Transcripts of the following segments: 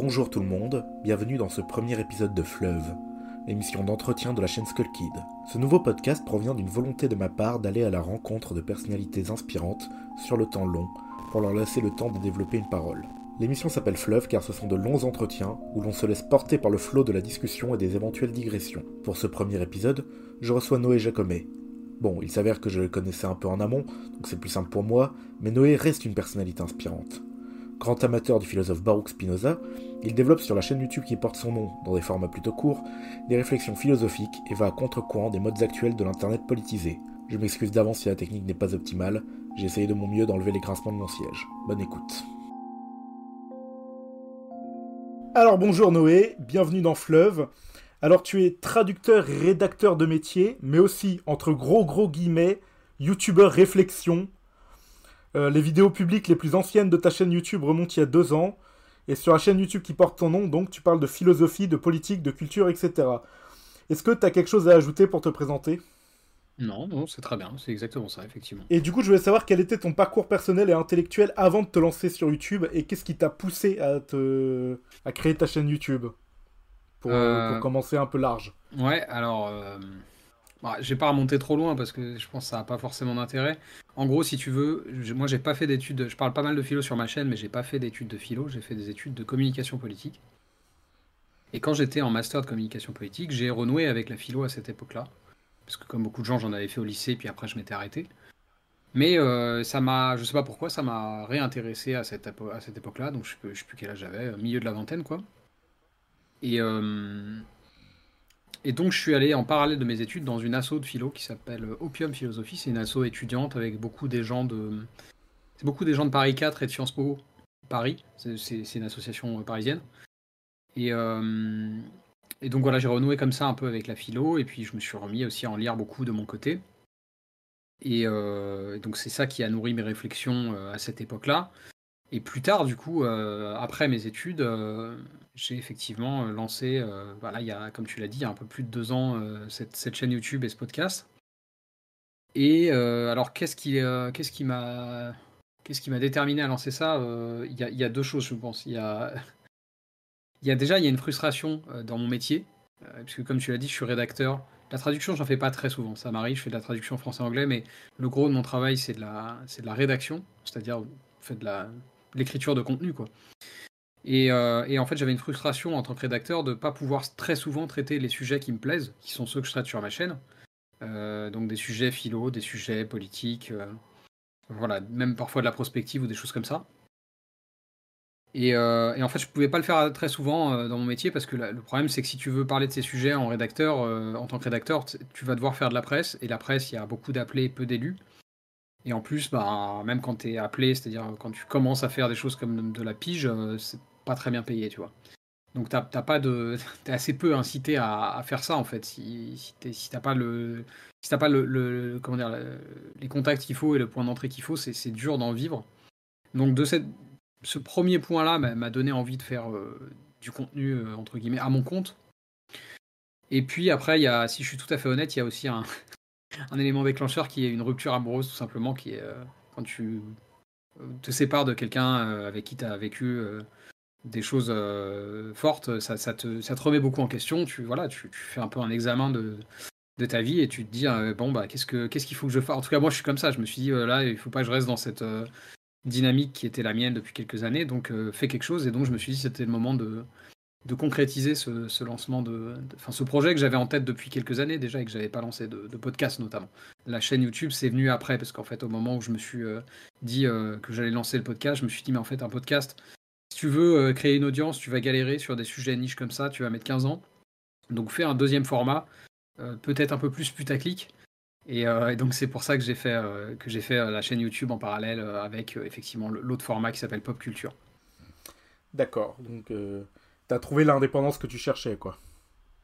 Bonjour tout le monde, bienvenue dans ce premier épisode de Fleuve, émission d'entretien de la chaîne Skull Kid. Ce nouveau podcast provient d'une volonté de ma part d'aller à la rencontre de personnalités inspirantes sur le temps long pour leur laisser le temps de développer une parole. L'émission s'appelle Fleuve car ce sont de longs entretiens où l'on se laisse porter par le flot de la discussion et des éventuelles digressions. Pour ce premier épisode, je reçois Noé Jacomet. Bon, il s'avère que je le connaissais un peu en amont, donc c'est plus simple pour moi, mais Noé reste une personnalité inspirante. Grand amateur du philosophe Baruch Spinoza, il développe sur la chaîne YouTube qui porte son nom, dans des formats plutôt courts, des réflexions philosophiques et va à contre-courant des modes actuels de l'internet politisé. Je m'excuse d'avance si la technique n'est pas optimale, j'ai essayé de mon mieux d'enlever les grincements de mon siège. Bonne écoute. Alors bonjour Noé, bienvenue dans Fleuve. Alors tu es traducteur rédacteur de métier, mais aussi, entre gros gros guillemets, youtubeur réflexion, euh, les vidéos publiques les plus anciennes de ta chaîne YouTube remontent il y a deux ans. Et sur la chaîne YouTube qui porte ton nom, donc, tu parles de philosophie, de politique, de culture, etc. Est-ce que tu as quelque chose à ajouter pour te présenter? Non, non, c'est très bien, c'est exactement ça, effectivement. Et du coup, je voulais savoir quel était ton parcours personnel et intellectuel avant de te lancer sur YouTube et qu'est-ce qui t'a poussé à, te... à créer ta chaîne YouTube? Pour, Euh, pour commencer un peu large. Ouais, alors, euh, bah, j'ai pas remonté trop loin parce que je pense que ça n'a pas forcément d'intérêt. En gros, si tu veux, je- moi j'ai pas fait d'études, je parle pas mal de philo sur ma chaîne, mais j'ai pas fait d'études de philo, j'ai fait des études de communication politique. Et quand j'étais en master de communication politique, j'ai renoué avec la philo à cette époque-là. Parce que comme beaucoup de gens, j'en avais fait au lycée, puis après je m'étais arrêté. Mais euh, ça m'a, je sais pas pourquoi, ça m'a réintéressé à cette, à cette époque-là, donc je je sais plus quel âge j'avais, euh, milieu de la vingtaine quoi. Et, euh, et donc je suis allé en parallèle de mes études dans une asso de philo qui s'appelle Opium Philosophie. C'est une asso étudiante avec beaucoup des gens de, c'est beaucoup des gens de Paris 4 et de Sciences Po Paris. C'est une association euh, parisienne. Et, euh, et donc voilà, j'ai renoué comme ça un peu avec la philo et puis je me suis remis aussi à en lire beaucoup de mon côté. Et, euh, donc c'est ça qui a nourri mes réflexions euh, à cette époque-là. Et plus tard, du coup, euh, après mes études, euh, j'ai effectivement euh, lancé, voilà, il y a, comme tu l'as dit, il y a un peu plus de deux ans, cette, cette chaîne YouTube et ce podcast. Et alors, qu'est-ce qui, qu'est-ce qui m'a, qu'est-ce qui m'a déterminé à lancer ça Il y, a, deux choses, je pense. Il y a, y a déjà, il y a une frustration dans mon métier, puisque comme tu l'as dit, je suis rédacteur. La traduction, j'en fais pas très souvent. Ça m'arrive, je fais de la traduction français-anglais, mais le gros de mon travail, c'est de la, c'est de la rédaction, c'est-à-dire, je fais de la, l'écriture de contenu, quoi. Et, euh, et en fait, j'avais une frustration en tant que rédacteur de ne pas pouvoir très souvent traiter les sujets qui me plaisent, qui sont ceux que je traite sur ma chaîne. Euh, donc des sujets philo, des sujets politiques, euh, voilà, même parfois de la prospective ou des choses comme ça. Et, en fait, je pouvais pas le faire très souvent dans mon métier parce que le problème, c'est que si tu veux parler de ces sujets en rédacteur, en tant que rédacteur, tu vas devoir faire de la presse. Et la presse, il y a beaucoup d'appelés et peu d'élus. Et en plus, bah, même quand tu es appelé, c'est-à-dire quand tu commences à faire des choses comme de la pige, euh, c'est pas très bien payé, tu vois. Donc t'as t'as pas de, t'es assez peu incité à, faire ça en fait. Si, si t'as pas le, si t'as pas le, comment dire, le- les contacts qu'il faut et le point d'entrée qu'il faut, c'est dur d'en vivre. Donc de cette, ce premier point-là m'a donné envie de faire euh, du contenu euh, entre guillemets à mon compte. Et puis après, y a, si je suis tout à fait honnête, il y a aussi un, un élément déclencheur qui est une rupture amoureuse tout simplement, qui est euh, quand tu euh, te sépares de quelqu'un euh, avec qui tu as vécu des choses fortes, ça, te, ça te remet beaucoup en question. Tu, voilà, tu, fais un peu un examen de, ta vie et tu te dis, bon, bah, qu'est-ce que- qu'est-ce qu'il faut que je fasse? En tout cas, moi, je suis comme ça. Je me suis dit, là, il faut pas que je reste dans cette dynamique qui était la mienne depuis quelques années. Donc, fais quelque chose. Et donc, je me suis dit, c'était le moment de, de concrétiser ce, ce lancement de, enfin, ce projet que j'avais en tête depuis quelques années déjà et que j'avais pas lancé de, podcast notamment. La chaîne YouTube, c'est venu après parce qu'en fait, au moment où je me suis euh, dit euh, que j'allais lancer le podcast, je me suis dit, mais en fait, un podcast, si tu veux euh, créer une audience, tu vas galérer sur des sujets niches comme ça, tu vas mettre 15 ans. Donc, fais un deuxième format, peut-être un peu plus putaclic. Et, et donc, c'est pour ça que j'ai fait, que j'ai fait la chaîne YouTube en parallèle avec effectivement l'autre format qui s'appelle Pop Culture. D'accord, donc t'as trouvé l'indépendance que tu cherchais, quoi.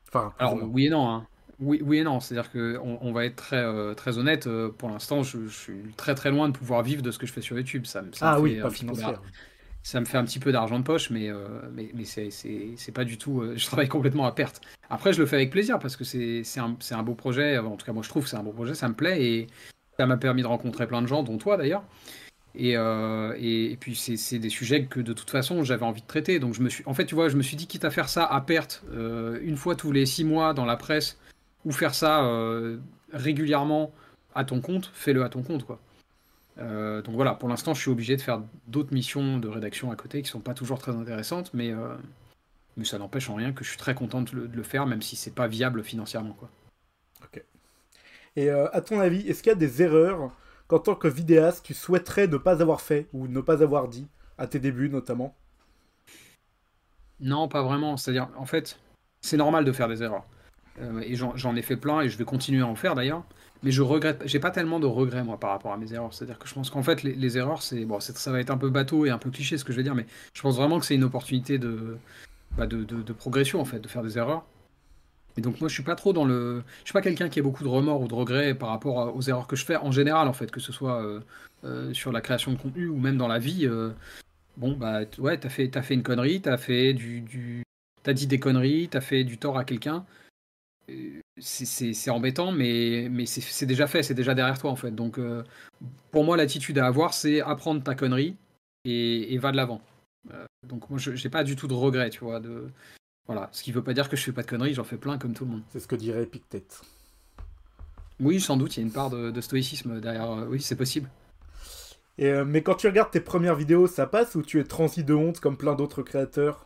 Enfin, Alors moins. oui et non. hein. Oui, oui et non. C'est-à-dire que on, va être très, euh, très honnête. euh, pour l'instant, je, je suis très très loin de pouvoir vivre de ce que je fais sur YouTube. Ça, ah me oui, fait pas un petit peu financière. d'ar- ça me fait un petit peu d'argent de poche, mais, euh, mais, mais c'est, pas du tout. euh, je travaille complètement à perte. Après, je le fais avec plaisir parce que c'est, un, c'est un beau projet. En tout cas, moi, je trouve que c'est un beau projet. Ça me plaît et ça m'a permis de rencontrer plein de gens, dont toi d'ailleurs. Et, euh, et, puis c'est des sujets que de toute façon j'avais envie de traiter. Donc je me suis, en fait, tu vois, je me suis dit quitte à faire ça à perte euh, une fois tous les six mois dans la presse ou faire ça euh, régulièrement à ton compte, fais-le à ton compte, quoi. donc voilà, pour l'instant, je suis obligé de faire d'autres missions de rédaction à côté qui sont pas toujours très intéressantes, mais mais ça n'empêche en rien que je suis très content de le, faire, même si c'est pas viable financièrement, quoi. Ok. Et à ton avis, est-ce qu'il y a des erreurs qu'en tant que vidéaste, tu souhaiterais ne pas avoir fait ou ne pas avoir dit, à tes débuts notamment? Non, pas vraiment. C'est-à-dire, en fait, c'est normal de faire des erreurs. Euh, et j'en ai fait plein et je vais continuer à en faire d'ailleurs. Mais je regrette, j'ai pas tellement de regrets moi par rapport à mes erreurs. C'est-à-dire que je pense qu'en fait les, erreurs, c'est bon, ça va être un peu bateau et un peu cliché ce que je vais dire, mais je pense vraiment que c'est une opportunité de, bah, de, de, progression en fait, de faire des erreurs. Et donc moi je suis pas trop dans le, je suis pas quelqu'un qui a beaucoup de remords ou de regrets par rapport aux erreurs que je fais en général en fait, que ce soit euh, euh, sur la création de contenu ou même dans la vie. Euh, bon bah ouais t'as fait fait une connerie, t'as fait du, du t'as dit des conneries, t'as fait du tort à quelqu'un. C'est embêtant, mais, mais c'est déjà fait, c'est déjà derrière toi en fait. Donc pour moi l'attitude à avoir c'est apprendre ta connerie et, et va de l'avant. donc moi j'ai pas du tout de regrets, tu vois, de voilà, ce qui veut pas dire que je fais pas de conneries, j'en fais plein comme tout le monde. C'est ce que dirait Epictet. Oui, sans doute, il y a une part de, stoïcisme derrière. Euh, oui, c'est possible. Et, euh, mais quand tu regardes tes premières vidéos, ça passe ou tu es transi de honte comme plein d'autres créateurs?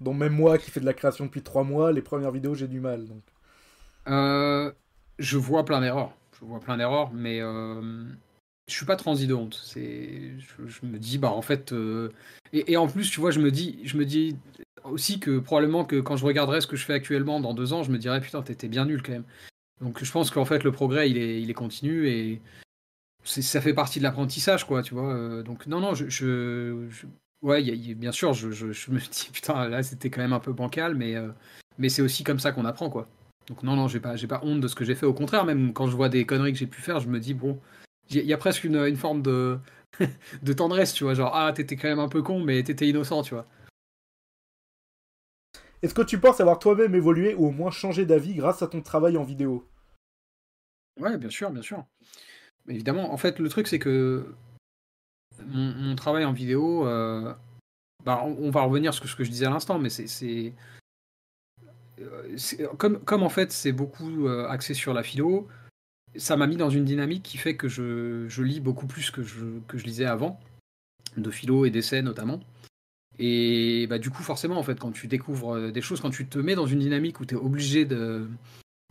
Dont même moi qui fais de la création depuis trois mois, les premières vidéos j'ai du mal. Donc. Euh, je vois plein d'erreurs. Je vois plein d'erreurs, mais je suis pas transi de honte. C'est, je, me dis, bah en fait, et, et, en plus, tu vois, je me dis, je me dis, aussi que probablement que quand je regarderai ce que je fais actuellement dans deux ans, je me dirais putain, t'étais bien nul quand même. Donc je pense qu'en fait le progrès il est, il est continu et ça fait partie de l'apprentissage quoi, tu vois. Euh, donc non non, je, je, ouais, bien sûr, je, je, me dis putain là c'était quand même un peu bancal, mais euh, mais c'est aussi comme ça qu'on apprend quoi. Donc non non, j'ai pas pas honte de ce que j'ai fait. Au contraire, même quand je vois des conneries que j'ai pu faire, je me dis bon, il y a presque une, une forme de de tendresse, tu vois, genre ah t'étais quand même un peu con, mais t'étais innocent, tu vois. Est-ce que tu penses avoir toi-même évolué ou au moins changé d'avis grâce à ton travail en vidéo? Ouais, bien sûr, bien sûr. Évidemment, en fait, le truc, c'est que mon, travail en vidéo, euh, bah, on, va revenir sur ce que je disais à l'instant, mais c'est. Euh, comme, en fait, c'est beaucoup euh, axé sur la philo, ça m'a mis dans une dynamique qui fait que je, je lis beaucoup plus que je, que je lisais avant, de philo et d'essais notamment. Et bah, du coup, forcément, en fait, quand tu découvres euh, des choses, quand tu te mets dans une dynamique où tu es obligé de,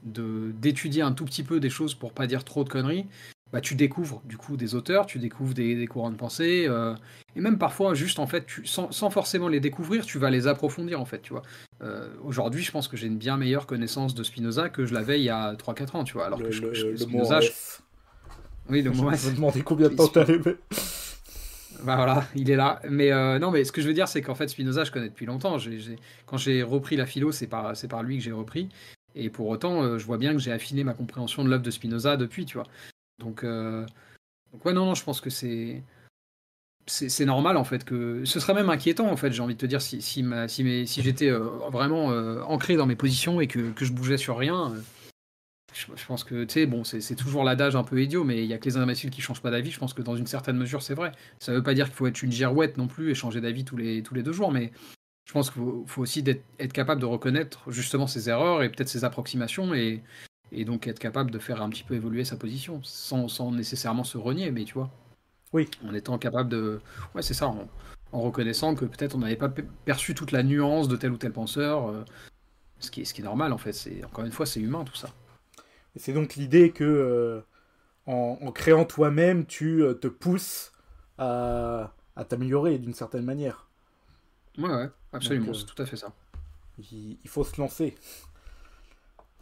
d'étudier un tout petit peu des choses pour pas dire trop de conneries, bah, tu découvres du coup des auteurs, tu découvres des, courants de pensée, euh, et même parfois juste en fait, tu, sans, forcément les découvrir, tu vas les approfondir en fait, tu vois. Euh, aujourd'hui, je pense que j'ai une bien meilleure connaissance de Spinoza que je l'avais il y a 3-4 ans, tu vois. Alors que je, le Spinoza, Oui, le mot Je me demandais combien de temps t'avais bah voilà, il est là. Mais euh, non, mais ce que je veux dire, c'est qu'en fait, Spinoza, je connais depuis longtemps. Quand j'ai repris la philo, c'est par, par lui que j'ai repris. Et pour autant, euh, je vois bien que j'ai affiné ma compréhension de l'œuvre de Spinoza depuis, tu vois. Donc, euh, donc ouais, non, non, je pense que c'est c'est normal en fait que ce serait même inquiétant en fait j'ai envie de te dire si si, si, si j'étais vraiment ancré dans mes positions et que, que je bougeais sur rien je, pense que, tu sais, bon, c'est toujours l'adage un peu idiot, mais il y a que les imbéciles qui changent pas d'avis. Je pense que dans une certaine mesure, c'est vrai. Ça veut pas dire qu'il faut être une girouette non plus et changer d'avis tous les, tous les deux jours, mais je pense qu'il faut, aussi être, capable de reconnaître justement ses erreurs et peut-être ses approximations et, et, donc être capable de faire un petit peu évoluer sa position sans, sans nécessairement se renier, mais tu vois. Oui. En étant capable de. Ouais, c'est ça, en, reconnaissant que peut-être on n'avait pas perçu toute la nuance de tel ou tel penseur, euh, ce, qui est, ce qui est normal en fait. Encore une fois, c'est humain tout ça. Et c'est donc l'idée que euh, en, créant toi-même, tu euh, te pousses à, t'améliorer d'une certaine manière. Ouais, ouais, absolument, euh, c'est tout à fait ça. Il, faut se lancer.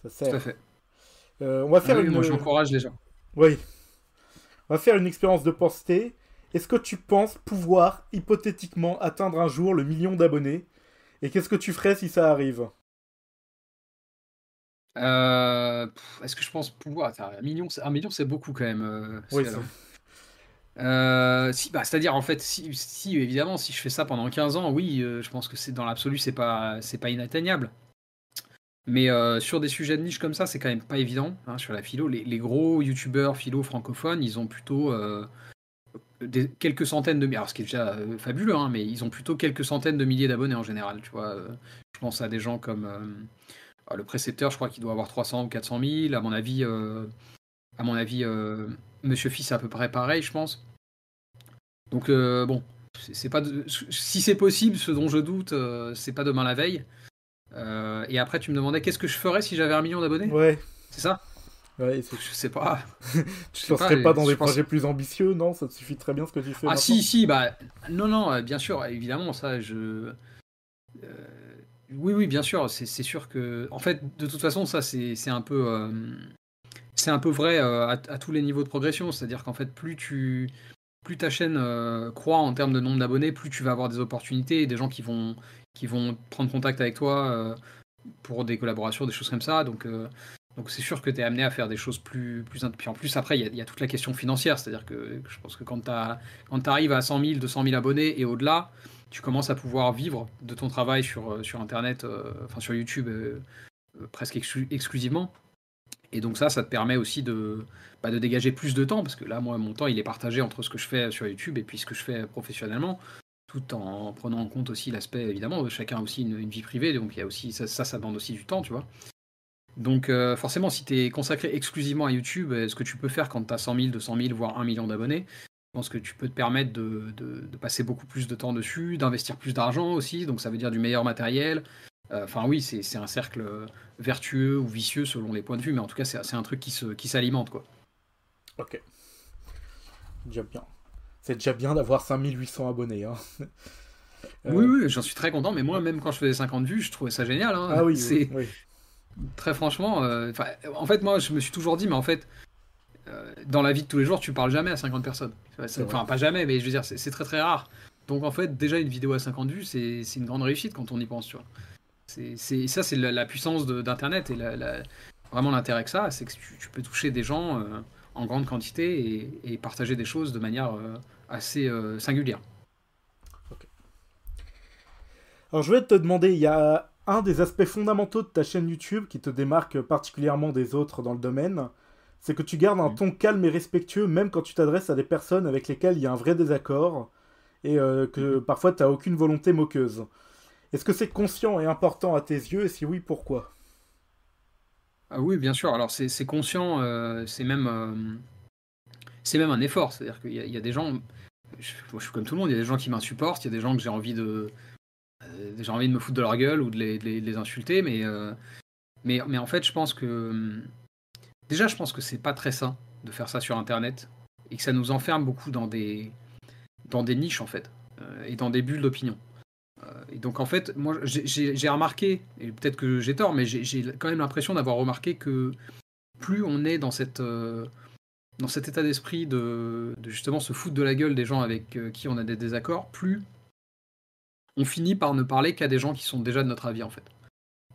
Ça sert. Tout à fait. on va faire ah une... Moi, j'encourage les gens. Oui. On va faire une expérience de pensée. Est-ce que tu penses pouvoir hypothétiquement atteindre un jour le million d'abonnés? Et qu'est-ce que tu ferais si ça arrive? Euh, est-ce que je pense pouvoir? Un million, un million, c'est beaucoup quand même. Euh, oui, euh, si, bah, c'est-à-dire en fait, si, si, évidemment, si je fais ça pendant 15 ans, oui, je pense que c'est dans l'absolu, c'est pas, c'est pas inatteignable. Mais sur des sujets de niche comme ça, c'est quand même pas évident. Hein, sur la philo, les, gros youtubeurs philo francophones, ils ont plutôt des, quelques centaines de milliers, alors ce qui est déjà fabuleux, hein, mais ils ont plutôt quelques centaines de milliers d'abonnés en général. Tu vois, je pense à des gens comme le précepteur, je crois qu'il doit avoir 300 ou 400 000. À mon avis, à mon avis, Monsieur Fils à peu près pareil, je pense. Donc bon, c'est pas si c'est possible, ce dont je doute, c'est pas demain la veille. et après, tu me demandais qu'est-ce que je ferais si j'avais un million d'abonnés? Ouais. C'est ça? Ouais, je sais pas. tu ne serais pas, dans des projets plus ambitieux, non? Ça te suffit très bien ce que tu fais. Ah si, si, bah non, non, euh, bien sûr, évidemment, ça, je. Euh, oui, oui, bien sûr, c'est sûr que. En fait, de toute façon, ça, c'est un peu. Euh, c'est un peu vrai à, tous les niveaux de progression. C'est-à-dire qu'en fait, plus tu. Plus ta chaîne croît en termes de nombre d'abonnés, plus tu vas avoir des opportunités et des gens qui vont, qui vont prendre contact avec toi pour des collaborations, des choses comme ça. Donc, donc c'est sûr que tu es amené à faire des choses plus, plus... Puis en plus, après, il y, a toute la question financière. C'est-à-dire que je pense que quand tu arrives à 100 000, 200 000 abonnés et au-delà, tu commences à pouvoir vivre de ton travail sur, euh, sur Internet, euh, enfin sur YouTube euh, presque exclusivement. Et donc ça, ça te permet aussi de, bah, de dégager plus de temps, parce que là, moi, mon temps, il est partagé entre ce que je fais sur YouTube et puis ce que je fais professionnellement, tout en prenant en compte aussi l'aspect, évidemment, chacun a aussi une, vie privée, donc il y a aussi ça, ça, demande aussi du temps, tu vois. Donc forcément, si tu es consacré exclusivement à YouTube, ce que tu peux faire quand tu as 100 000, 200 000, voire 1 million d'abonnés, je pense que tu peux te permettre de, passer beaucoup plus de temps dessus, d'investir plus d'argent aussi, donc ça veut dire du meilleur matériel. Euh, enfin oui, c'est un cercle vertueux ou vicieux selon les points de vue, mais en tout cas c'est un truc qui s'alimente. quoi. Ok. Déjà bien. C'est déjà bien d'avoir 5800 abonnés. Hein. Oui, oui, j'en suis très content, mais moi, même quand je faisais 50 vues, je trouvais ça génial. Hein. Ah oui, oui, oui. Très franchement, euh, en fait, moi, je me suis toujours dit, mais en fait, dans la vie de tous les jours, tu parles jamais à 50 personnes. Enfin, pas jamais, mais je veux dire, c'est très très rare. Donc, en fait, déjà, une vidéo à 50 vues, c'est une grande réussite quand on y pense, tu vois. C'est ça, c'est la, puissance d'Internet et vraiment l'intérêt que ça, c'est que tu, peux toucher des gens euh, en grande quantité et, partager des choses de manière assez singulière. Alors, je vais te demander, il y a un des aspects fondamentaux de ta chaîne YouTube qui te démarque particulièrement des autres dans le domaine, c'est que tu gardes un mm. ton calme et respectueux même quand tu t'adresses à des personnes avec lesquelles il y a un vrai désaccord et euh, que mm. parfois tu n'as aucune volonté moqueuse. Est-ce que c'est conscient et important à tes yeux? Et si oui, pourquoi? Ah Oui, bien sûr. Alors c'est conscient, euh, c'est même, euh, c'est même un effort. C'est-à-dire qu'il y, a des gens, je, je, suis comme tout le monde, il y a des gens qui m'insupportent, il y a des gens que j'ai envie de, j'ai envie de me foutre de leur gueule ou de les, insulter, mais, mais, mais en fait, je pense que. Déjà, je pense que c'est pas très sain de faire ça sur Internet et que ça nous enferme beaucoup dans des, dans des niches, en fait, euh, et dans des bulles d'opinion. et donc, en fait, moi, j'ai remarqué, et peut-être que j'ai tort, mais j'ai quand même l'impression d'avoir remarqué que plus on est dans cette dans cet état d'esprit de, de, justement se foutre de la gueule des gens avec qui on a des désaccords, plus on finit par ne parler qu'à des gens qui sont déjà de notre avis en fait.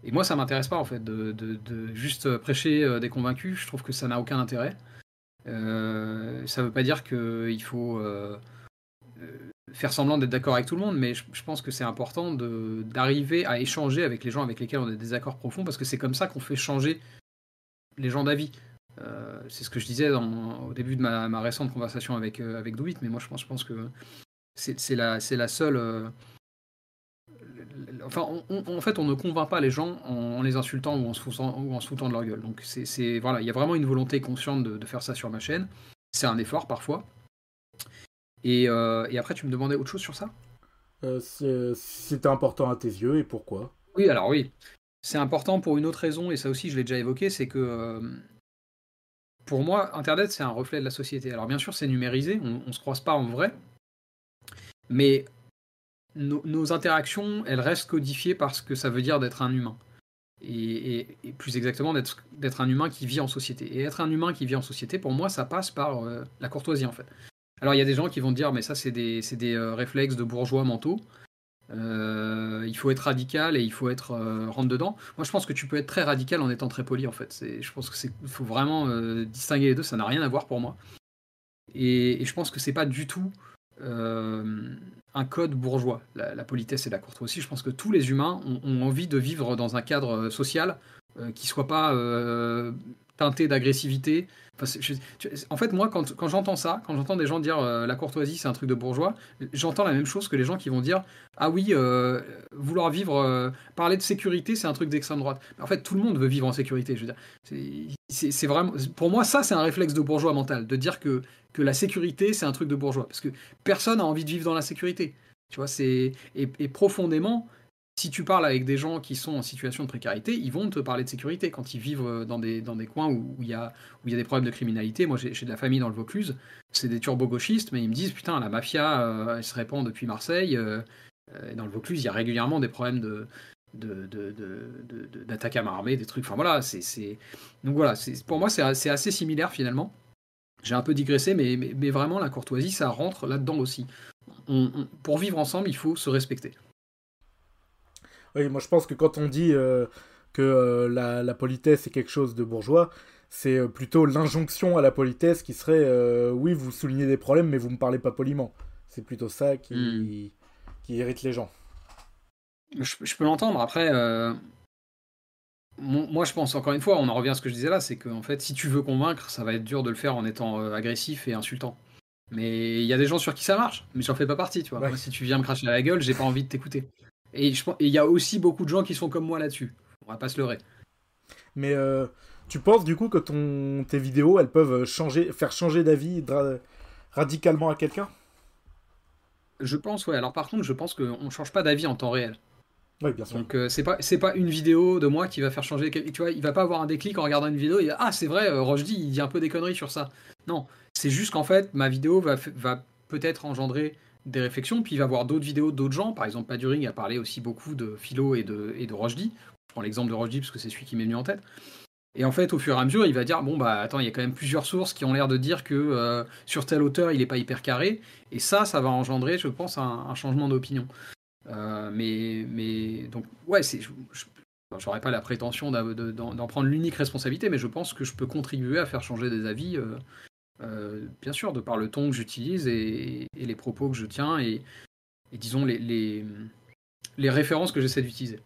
Et moi, ça m'intéresse pas en fait de, juste prêcher euh, des convaincus. Je trouve que ça n'a aucun intérêt. Euh, ça veut pas dire qu'il faut euh, faire semblant d'être d'accord avec tout le monde, mais je, pense que c'est important d'arriver à échanger avec les gens avec lesquels on a des accords profonds, parce que c'est comme ça qu'on fait changer les gens d'avis. c'est ce que je disais au début de ma, récente conversation avec, avec Douit, mais moi je pense, que c'est la seule enfin, en fait, on ne convainc pas les gens en, les insultant ou en se foutant, ou en se foutant de leur gueule. Donc, c'est voilà, il y a vraiment une volonté consciente de, faire ça sur ma chaîne. C'est un effort parfois. Et, euh, et, après, tu me demandais autre chose sur ça? Euh, C'était important à tes yeux et pourquoi? Oui, alors oui. C'est important pour une autre raison, et ça aussi je l'ai déjà évoqué, c'est que euh, pour moi, Internet, c'est un reflet de la société. Alors bien sûr, c'est numérisé, on ne se croise pas en vrai, mais nos, interactions, elles restent codifiées parce que ça veut dire d'être un humain. Et, plus exactement d'être un humain qui vit en société. Et être un humain qui vit en société, pour moi, ça passe par euh, la courtoisie en fait. Alors il y a des gens qui vont dire, mais ça c'est des, des euh, réflexes de bourgeois mentaux. Euh, il faut être radical et il faut être rentre dedans. Moi je pense que tu peux être très radical en étant très poli en fait. Je pense que faut vraiment distinguer les deux, ça n'a rien à voir pour moi. Et, et je pense que c'est pas du tout un code bourgeois, la, politesse et la courtoisie. Je pense que tous les humains ont, envie de vivre dans un cadre euh, social euh, qui soit pas euh, teinté d'agressivité, en fait, moi, quand, j'entends ça, quand j'entends des gens dire euh, la courtoisie c'est un truc de bourgeois, j'entends la même chose que les gens qui vont dire ah oui, euh, vouloir vivre, euh, parler de sécurité c'est un truc d'extrême droite. en fait, tout le monde veut vivre en sécurité. Je veux dire, c'est vraiment, pour moi, ça c'est un réflexe de bourgeois mental de dire que que la sécurité c'est un truc de bourgeois parce que personne n'a envie de vivre dans la sécurité. Tu vois, c'est et profondément si tu parles avec des gens qui sont en situation de précarité, ils vont te parler de sécurité quand ils vivent euh, dans des, dans des coins où il y, a, des problèmes de criminalité. Moi, j'ai de la famille dans le Vaucluse, c'est des turbo-gauchistes, mais ils me disent Putain, la mafia, euh, elle se répand depuis Marseille. Euh, dans le Vaucluse, il y a régulièrement des problèmes de, d'attaques à main armée, des trucs. Enfin voilà, c'est. Donc voilà, pour moi, c'est assez similaire finalement. J'ai un peu digressé, mais, mais, vraiment, la courtoisie, ça rentre là-dedans aussi. pour vivre ensemble, il faut se respecter. Oui, moi je pense que quand on dit euh, que euh, la, politesse est quelque chose de bourgeois, c'est euh, plutôt l'injonction à la politesse qui serait oui, vous soulignez des problèmes, mais vous me parlez pas poliment. C'est plutôt ça qui, hmm. qui irrite les gens. Je, peux l'entendre. Après, moi je pense encore une fois, on en revient à ce que je disais là, c'est que en fait, si tu veux convaincre, ça va être dur de le faire en étant agressif et insultant. Mais il y a des gens sur qui ça marche, mais j'en fais pas partie, tu vois. Moi, si tu viens me cracher à la gueule, j'ai pas envie de t'écouter. Et il y a aussi beaucoup de gens qui sont comme moi là-dessus. On va pas se leurrer. Mais euh, tu penses du coup que ton, tes vidéos, elles peuvent changer, faire changer d'avis radicalement à quelqu'un? Je pense, ouais. Alors par contre, je pense qu'on ne change pas d'avis en temps réel. Oui, bien sûr. Donc euh, c'est pas c'est pas une vidéo de moi qui va faire changer. Tu vois, il va pas avoir un déclic en regardant une vidéo et ah c'est vrai, euh, Rochdy il dit un peu des conneries sur ça. Non, c'est juste qu'en fait ma vidéo va va peut-être engendrer des réflexions, puis il va voir d'autres vidéos d'autres gens. Par exemple, Paduring a parlé aussi beaucoup de philo et de, et de Je prends l'exemple de Rochdy parce que c'est celui qui m'est venu en tête. Et en fait, au fur et à mesure, il va dire bon bah attends, il y a quand même plusieurs sources qui ont l'air de dire que euh, sur tel auteur, il n'est pas hyper carré. Et ça, ça va engendrer, je pense, un, changement d'opinion. Euh, mais mais donc ouais, c'est j'aurais pas la prétention d'en prendre l'unique responsabilité, mais je pense que je peux contribuer à faire changer des avis euh, euh, bien sûr, de par le ton que j'utilise et, les propos que je tiens et, disons les, les, références que j'essaie d'utiliser.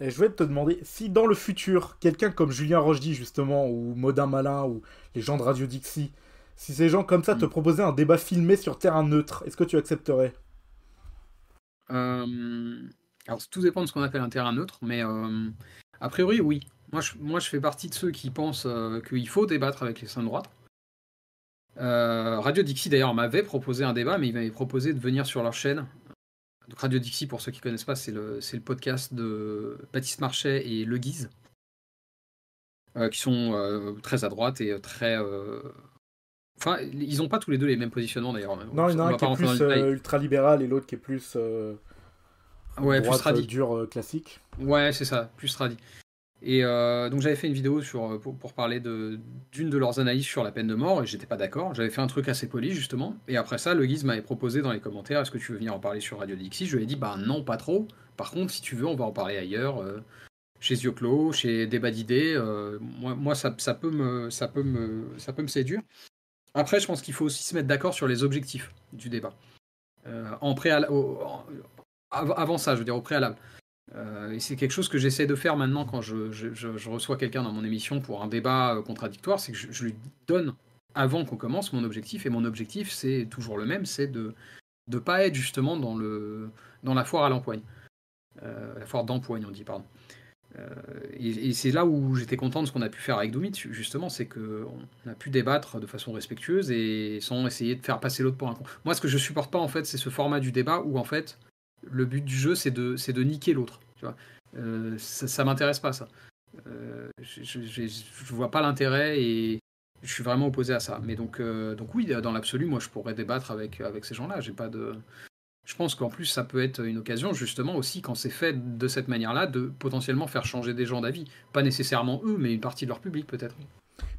Et je voulais te demander si dans le futur, quelqu'un comme Julien Rochdy justement, ou Modin Malin, ou les gens de Radio Dixie, si ces gens comme ça te mm. proposaient un débat filmé sur terrain neutre, est-ce que tu accepterais? Euh, Alors tout dépend de ce qu'on appelle un terrain neutre, mais euh, a priori oui. Moi je, moi, je fais partie de ceux qui pensent euh, qu'il faut débattre avec les de droite. Euh, Radio Dixie, d'ailleurs, m'avait proposé un débat, mais il m'avait proposé de venir sur leur chaîne. Donc, Radio Dixie, pour ceux qui ne connaissent pas, c'est le, le, podcast de Baptiste Marchais et Le Guise, euh, qui sont très à droite et très. Enfin, ils n'ont pas tous les deux les mêmes positionnements, d'ailleurs. Non, il y en a un qui est plus ultra-libéral et l'autre qui est plus. ouais, droite, plus dur classique. Ouais, c'est ça, plus tradi. Et euh, donc j'avais fait une vidéo sur, euh, pour, parler d'une de, leurs analyses sur la peine de mort et j'étais pas d'accord. J'avais fait un truc assez poli justement. Et après ça, le guise m'avait proposé dans les commentaires est-ce que tu veux venir en parler sur Radio Dixie? Je lui ai dit bah non, pas trop. Par contre, si tu veux, on va en parler ailleurs. Euh, chez Zioclo, chez Débat d'idées. moi, ça, peut me, ça, peut me, ça peut me séduire. Après, je pense qu'il faut aussi se mettre d'accord sur les objectifs du débat. en avant ça, je veux dire au préalable. Euh, et c'est quelque chose que j'essaie de faire maintenant quand je, reçois quelqu'un dans mon émission pour un débat euh, contradictoire, c'est que je, lui donne avant qu'on commence mon objectif. Et mon objectif, c'est toujours le même, c'est de ne pas être justement dans, la foire à l'empoigne. Euh, la foire d'empoigne, on dit, pardon. et, c'est là où j'étais content de ce qu'on a pu faire avec Doumit, justement, c'est qu'on a pu débattre de façon respectueuse et sans essayer de faire passer l'autre pour un con. Moi, ce que je supporte pas, en fait, c'est ce format du débat où, en fait, le but du jeu, c'est de, de niquer l'autre. Euh, ça, ça m'intéresse pas, ça. Euh, je, je, vois pas l'intérêt et je suis vraiment opposé à ça. Mais donc, euh, donc oui, dans l'absolu, moi, je pourrais débattre avec, avec ces gens-là. J'ai pas de. Je pense qu'en plus, ça peut être une occasion, justement, aussi, quand c'est fait de cette manière-là, de potentiellement faire changer des gens d'avis. Pas nécessairement eux, mais une partie de leur public, peut-être.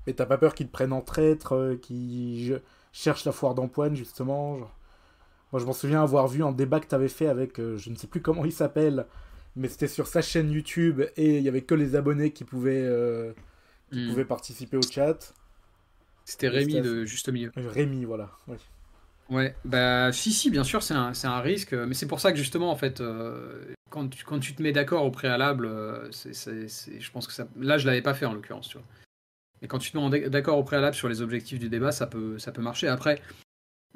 Mais t'as pas peur qu'ils te prennent en traître, qu'ils cherchent la foire d'empoigne, justement. Moi, je m'en souviens avoir vu un débat que tu avais fait avec, euh, je ne sais plus comment il s'appelle, mais c'était sur sa chaîne YouTube et il y avait que les abonnés qui pouvaient, euh, qui hmm. pouvaient participer au chat. C'était Rémi de Juste Milieu. Euh, Rémi, voilà. Ouais, bah si, si, bien sûr, c'est un, un, risque, mais c'est pour ça que justement, en fait, quand, tu, quand tu te mets d'accord au préalable, c'est, je pense que ça... là, je l'avais pas fait en l'occurrence, tu vois. Et quand tu te mets d'accord au préalable sur les objectifs du débat, ça peut, ça peut marcher. Après,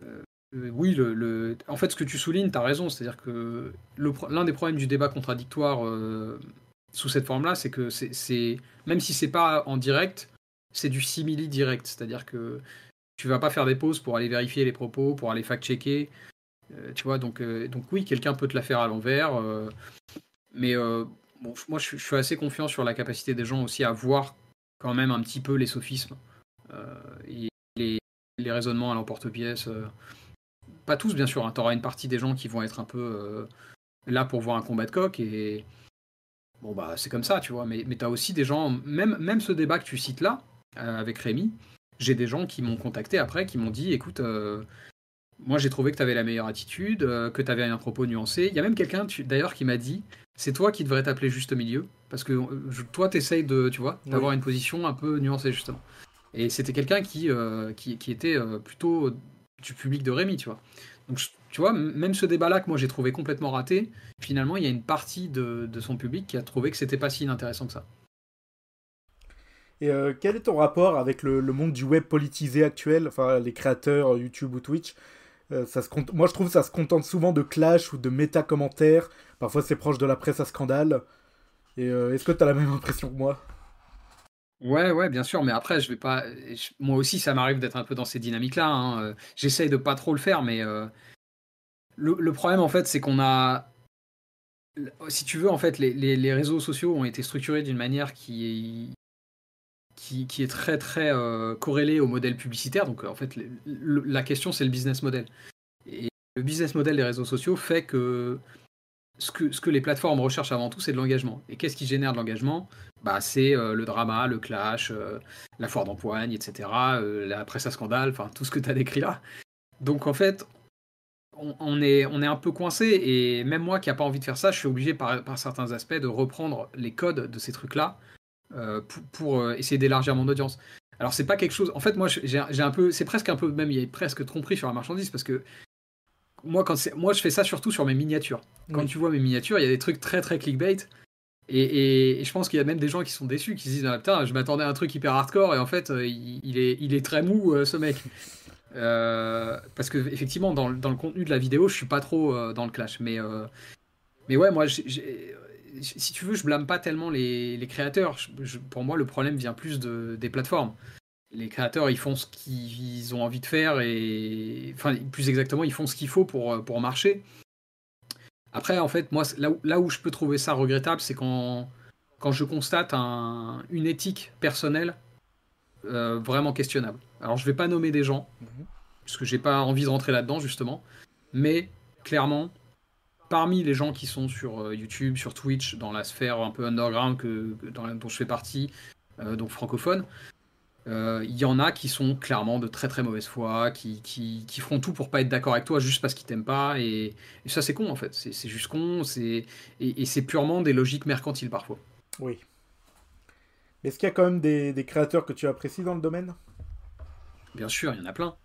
euh, oui, le, en fait, ce que tu soulignes, tu as raison. C'est-à-dire que l'un des problèmes du débat contradictoire euh, sous cette forme-là, c'est que c'est, même si c'est pas en direct, c'est du simili direct. C'est-à-dire que tu vas pas faire des pauses pour aller vérifier les propos, pour aller fact-checker. Euh, tu vois, donc, oui, quelqu'un peut te la faire à l'envers. mais moi, je, suis assez confiant sur la capacité des gens aussi à voir quand même un petit peu les sophismes et les raisonnements à l'emporte-pièce pas tous, bien sûr. Hein. Tu auras une partie des gens qui vont être un peu euh, là pour voir un combat de coq et. Bon, bah, c'est comme ça, tu vois. Mais, mais tu as aussi des gens, même, même ce débat que tu cites là, euh, avec Rémi, j'ai des gens qui m'ont contacté après, qui m'ont dit écoute, euh, moi j'ai trouvé que tu avais la meilleure attitude, que tu avais un propos nuancé. Il y a même quelqu'un d'ailleurs qui m'a dit c'est toi qui devrais t'appeler juste milieu, parce que toi tu essayes de, tu vois, d'avoir une position un peu nuancée, justement. Et c'était quelqu'un qui, qui, qui, était plutôt du public de Rémi, tu vois. Donc, tu vois, même ce débat-là que moi j'ai trouvé complètement raté, finalement, il y a une partie de, son public qui a trouvé que c'était pas si inintéressant que ça. Et euh, quel est ton rapport avec le, monde du web politisé actuel, enfin les créateurs euh, YouTube ou Twitch euh, ça se. Moi je trouve que ça se contente souvent de clash ou de méta-commentaires, parfois c'est proche de la presse à scandale. Et est-ce que tu as la même impression que moi? Ouais, ouais, bien sûr, mais après, je vais pas. Moi aussi, ça m'arrive d'être un peu dans ces dynamiques-là. Hein, euh, j'essaye de pas trop le faire, mais euh, le, problème, en fait, c'est qu'on a. Si tu veux, en fait, les, réseaux sociaux ont été structurés d'une manière qui est, qui, est très, très euh, corrélée au modèle publicitaire. Donc, en fait, la question, c'est le business model. Et le business model des réseaux sociaux fait que ce que, ce que les plateformes recherchent avant tout, c'est de l'engagement. Et qu'est-ce qui génère de l'engagement? Bah, C'est euh, le drama, le clash, euh, la foire d'empoigne, etc., euh, la presse à scandale, enfin tout ce que tu as décrit là. Donc en fait, on, est, on est un peu coincé, et même moi qui n'ai pas envie de faire ça, je suis obligé par, par certains aspects de reprendre les codes de ces trucs-là pour, pour, essayer d'élargir mon audience. Alors c'est pas quelque chose. En fait, moi, j'ai un peu, c'est presque un peu même, il y a presque tromperie sur la marchandise parce que moi, quand moi, je fais ça surtout sur mes miniatures. Quand tu vois mes miniatures, il y a des trucs très très clickbait. Et, je pense qu'il y a même des gens qui sont déçus, qui se disent ah, Putain, je m'attendais à un truc hyper hardcore, et en fait, euh, il, est, très mou, euh, ce mec. Euh, parce que, effectivement, dans, le contenu de la vidéo, je suis pas trop dans le clash. Mais, mais ouais, moi, si tu veux, je blâme pas tellement les, créateurs. pour moi, le problème vient plus de, des plateformes les créateurs ils font ce qu'ils ont envie de faire et enfin plus exactement ils font ce qu'il faut pour marcher. Après en fait moi là où, là où je peux trouver ça regrettable c'est quand, quand je constate un, une éthique personnelle euh, vraiment questionnable. Alors je vais pas nommer des gens mhm. parce que j'ai pas envie de rentrer là-dedans justement, mais clairement parmi les gens qui sont sur euh, YouTube, sur Twitch, dans la sphère un peu underground que, dans dont je fais partie, euh, donc francophone, il y en a qui sont clairement de très très mauvaise foi, qui, qui, qui feront tout pour pas être d'accord avec toi juste parce qu'ils t'aiment pas. Et, ça, c'est con en fait. C'est juste con. Et, et c'est purement des logiques mercantiles parfois. Oui. Est-ce qu'il y a quand même des, des créateurs que tu apprécies dans le domaine? Bien sûr, il y en a plein.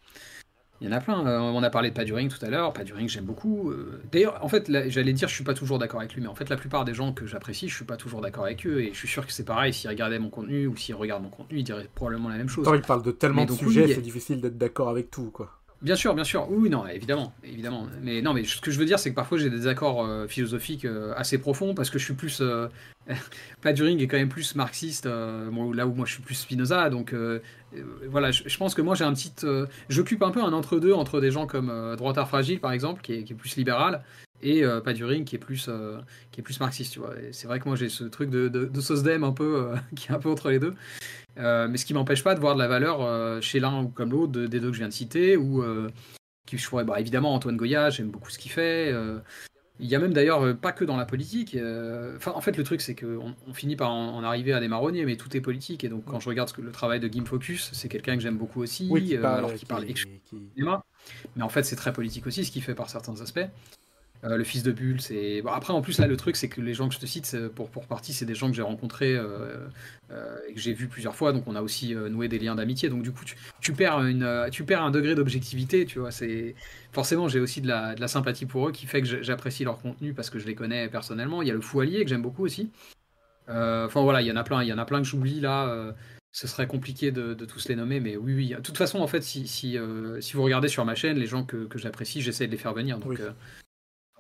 Il y en a plein. Euh, on a parlé de Paduring tout à l'heure. Paduring, j'aime beaucoup. Euh, d'ailleurs, en fait, j'allais dire, je suis pas toujours d'accord avec lui, mais en fait, la plupart des gens que j'apprécie, je suis pas toujours d'accord avec eux. Et je suis sûr que c'est pareil. S'ils regardaient mon contenu ou s'ils regardent mon contenu, ils diraient probablement la même chose. il parle de tellement de sujets, c'est difficile d'être d'accord avec tout, quoi. Bien sûr, bien sûr. Oui, non, évidemment, évidemment. Mais non, mais ce que je veux dire, c'est que parfois j'ai des accords euh, philosophiques euh, assez profonds parce que je suis plus. Euh, Paduring est quand même plus marxiste, là où moi je suis plus Spinoza. Donc voilà, je, pense que moi j'ai un petit. J'occupe un peu un entre-deux entre des gens comme Droitard Fragile, par exemple, qui est, plus libéral, et Paduring qui est plus qui est plus marxiste tu vois c'est vrai que moi j'ai ce truc de, de, de un peu qui est un peu entre les deux euh, mais ce qui m'empêche pas de voir de la valeur euh, chez l'un ou comme l'autre des deux que je viens de citer, ou euh, qui je pourrais, bah, évidemment Antoine Goya, j'aime beaucoup ce qu'il fait. il y a même d'ailleurs pas que dans la politique. Enfin, en fait, le truc c'est qu'on on finit par en, arriver à des marronniers, mais tout est politique. Et donc, quand je regarde le travail de Game Focus, c'est quelqu'un que j'aime beaucoup aussi, alors qu'il parle qui... mais en fait, c'est très politique aussi, ce qu'il fait par certains aspects. Euh, le fils de Bulle, c'est. Bon, après, en plus, là, le truc, c'est que les gens que je te cite, pour, pour partie, c'est des gens que j'ai rencontrés euh, euh, et que j'ai vus plusieurs fois. Donc, on a aussi noué des liens d'amitié. Donc, du coup, tu, perds, une, tu perds un degré d'objectivité. Tu vois, c'est. Forcément, j'ai aussi de la, de la, sympathie pour eux qui fait que j'apprécie leur contenu parce que je les connais personnellement. Il y a le Fou que j'aime beaucoup aussi. Enfin, voilà, il y en a plein. Il y en a plein que j'oublie là. ce serait compliqué de, tous les nommer, mais oui, oui. De toute façon, en fait, si, si, si vous regardez sur ma chaîne, les gens que, que j'apprécie, j'essaie de les faire venir. Donc,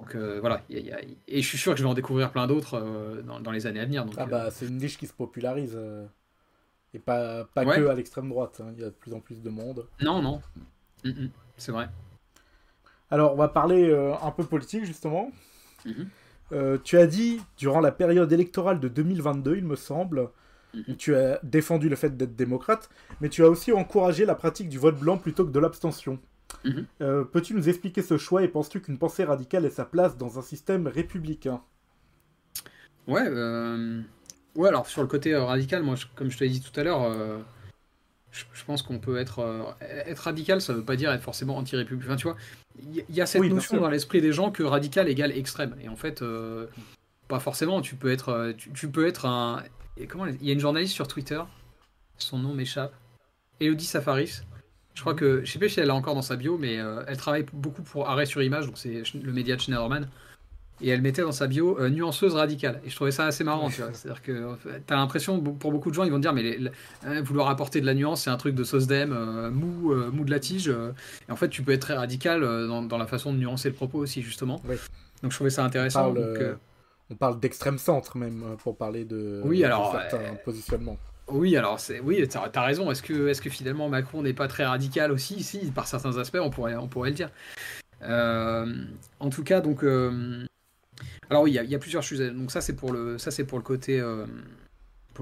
donc voilà, et je suis sûr que je vais en découvrir plein d'autres dans, les années à venir. Donc, ah bah, c'est une niche qui se popularise. Et pas, pas que à l'extrême droite, hein. il y a de plus en plus de monde. Non, non, mm, mm. c'est vrai. Alors, on va parler euh, un peu politique, justement. Mm-hmm. Euh, tu as dit, durant la période électorale de 2022, il me semble, mm-hmm. tu as défendu le fait d'être démocrate, mais tu as aussi encouragé la pratique du vote blanc plutôt que de l'abstention. Mm-hmm. Euh, peux-tu nous expliquer ce choix et penses-tu qu'une pensée radicale ait sa place dans un système républicain? Ouais, Ouais, alors sur le côté euh, radical, moi, comme je te l'ai dit tout à l'heure, euh, je, pense qu'on peut être, euh, être radical, ça veut pas dire être forcément anti-républicain. tu vois, il y, a cette notion dans l'esprit des gens que radical égale extrême. Et en fait, pas forcément. Tu peux être, tu, peux être un. comment Il y a une journaliste sur Twitter, son nom m'échappe, Elodie Safaris. Je crois que, je sais pas si elle l'a encore dans sa bio, mais elle travaille beaucoup pour Arrêt sur Image, donc c'est le média de Schneiderman et elle mettait dans sa bio euh, nuanceuse radicale. Et je trouvais ça assez marrant, tu vois. C'est-à-dire que tu as l'impression, pour beaucoup de gens, ils vont dire, mais hein, vouloir apporter de la nuance, c'est un truc de sauce d'aime, euh, mou, euh, mou de la tige. et en fait, tu peux être très radical dans, la façon de nuancer le propos aussi, justement. Donc je trouvais ça intéressant. On parle, d'extrême centre, même, pour parler de, oui, alors, certains positionnements. Oui, alors oui, t'as as raison. Est-ce que finalement Macron n'est pas très radical aussi? Si, par certains aspects, on pourrait le dire. en tout cas, donc alors oui, il y, a plusieurs choses. Donc ça c'est pour le côté euh,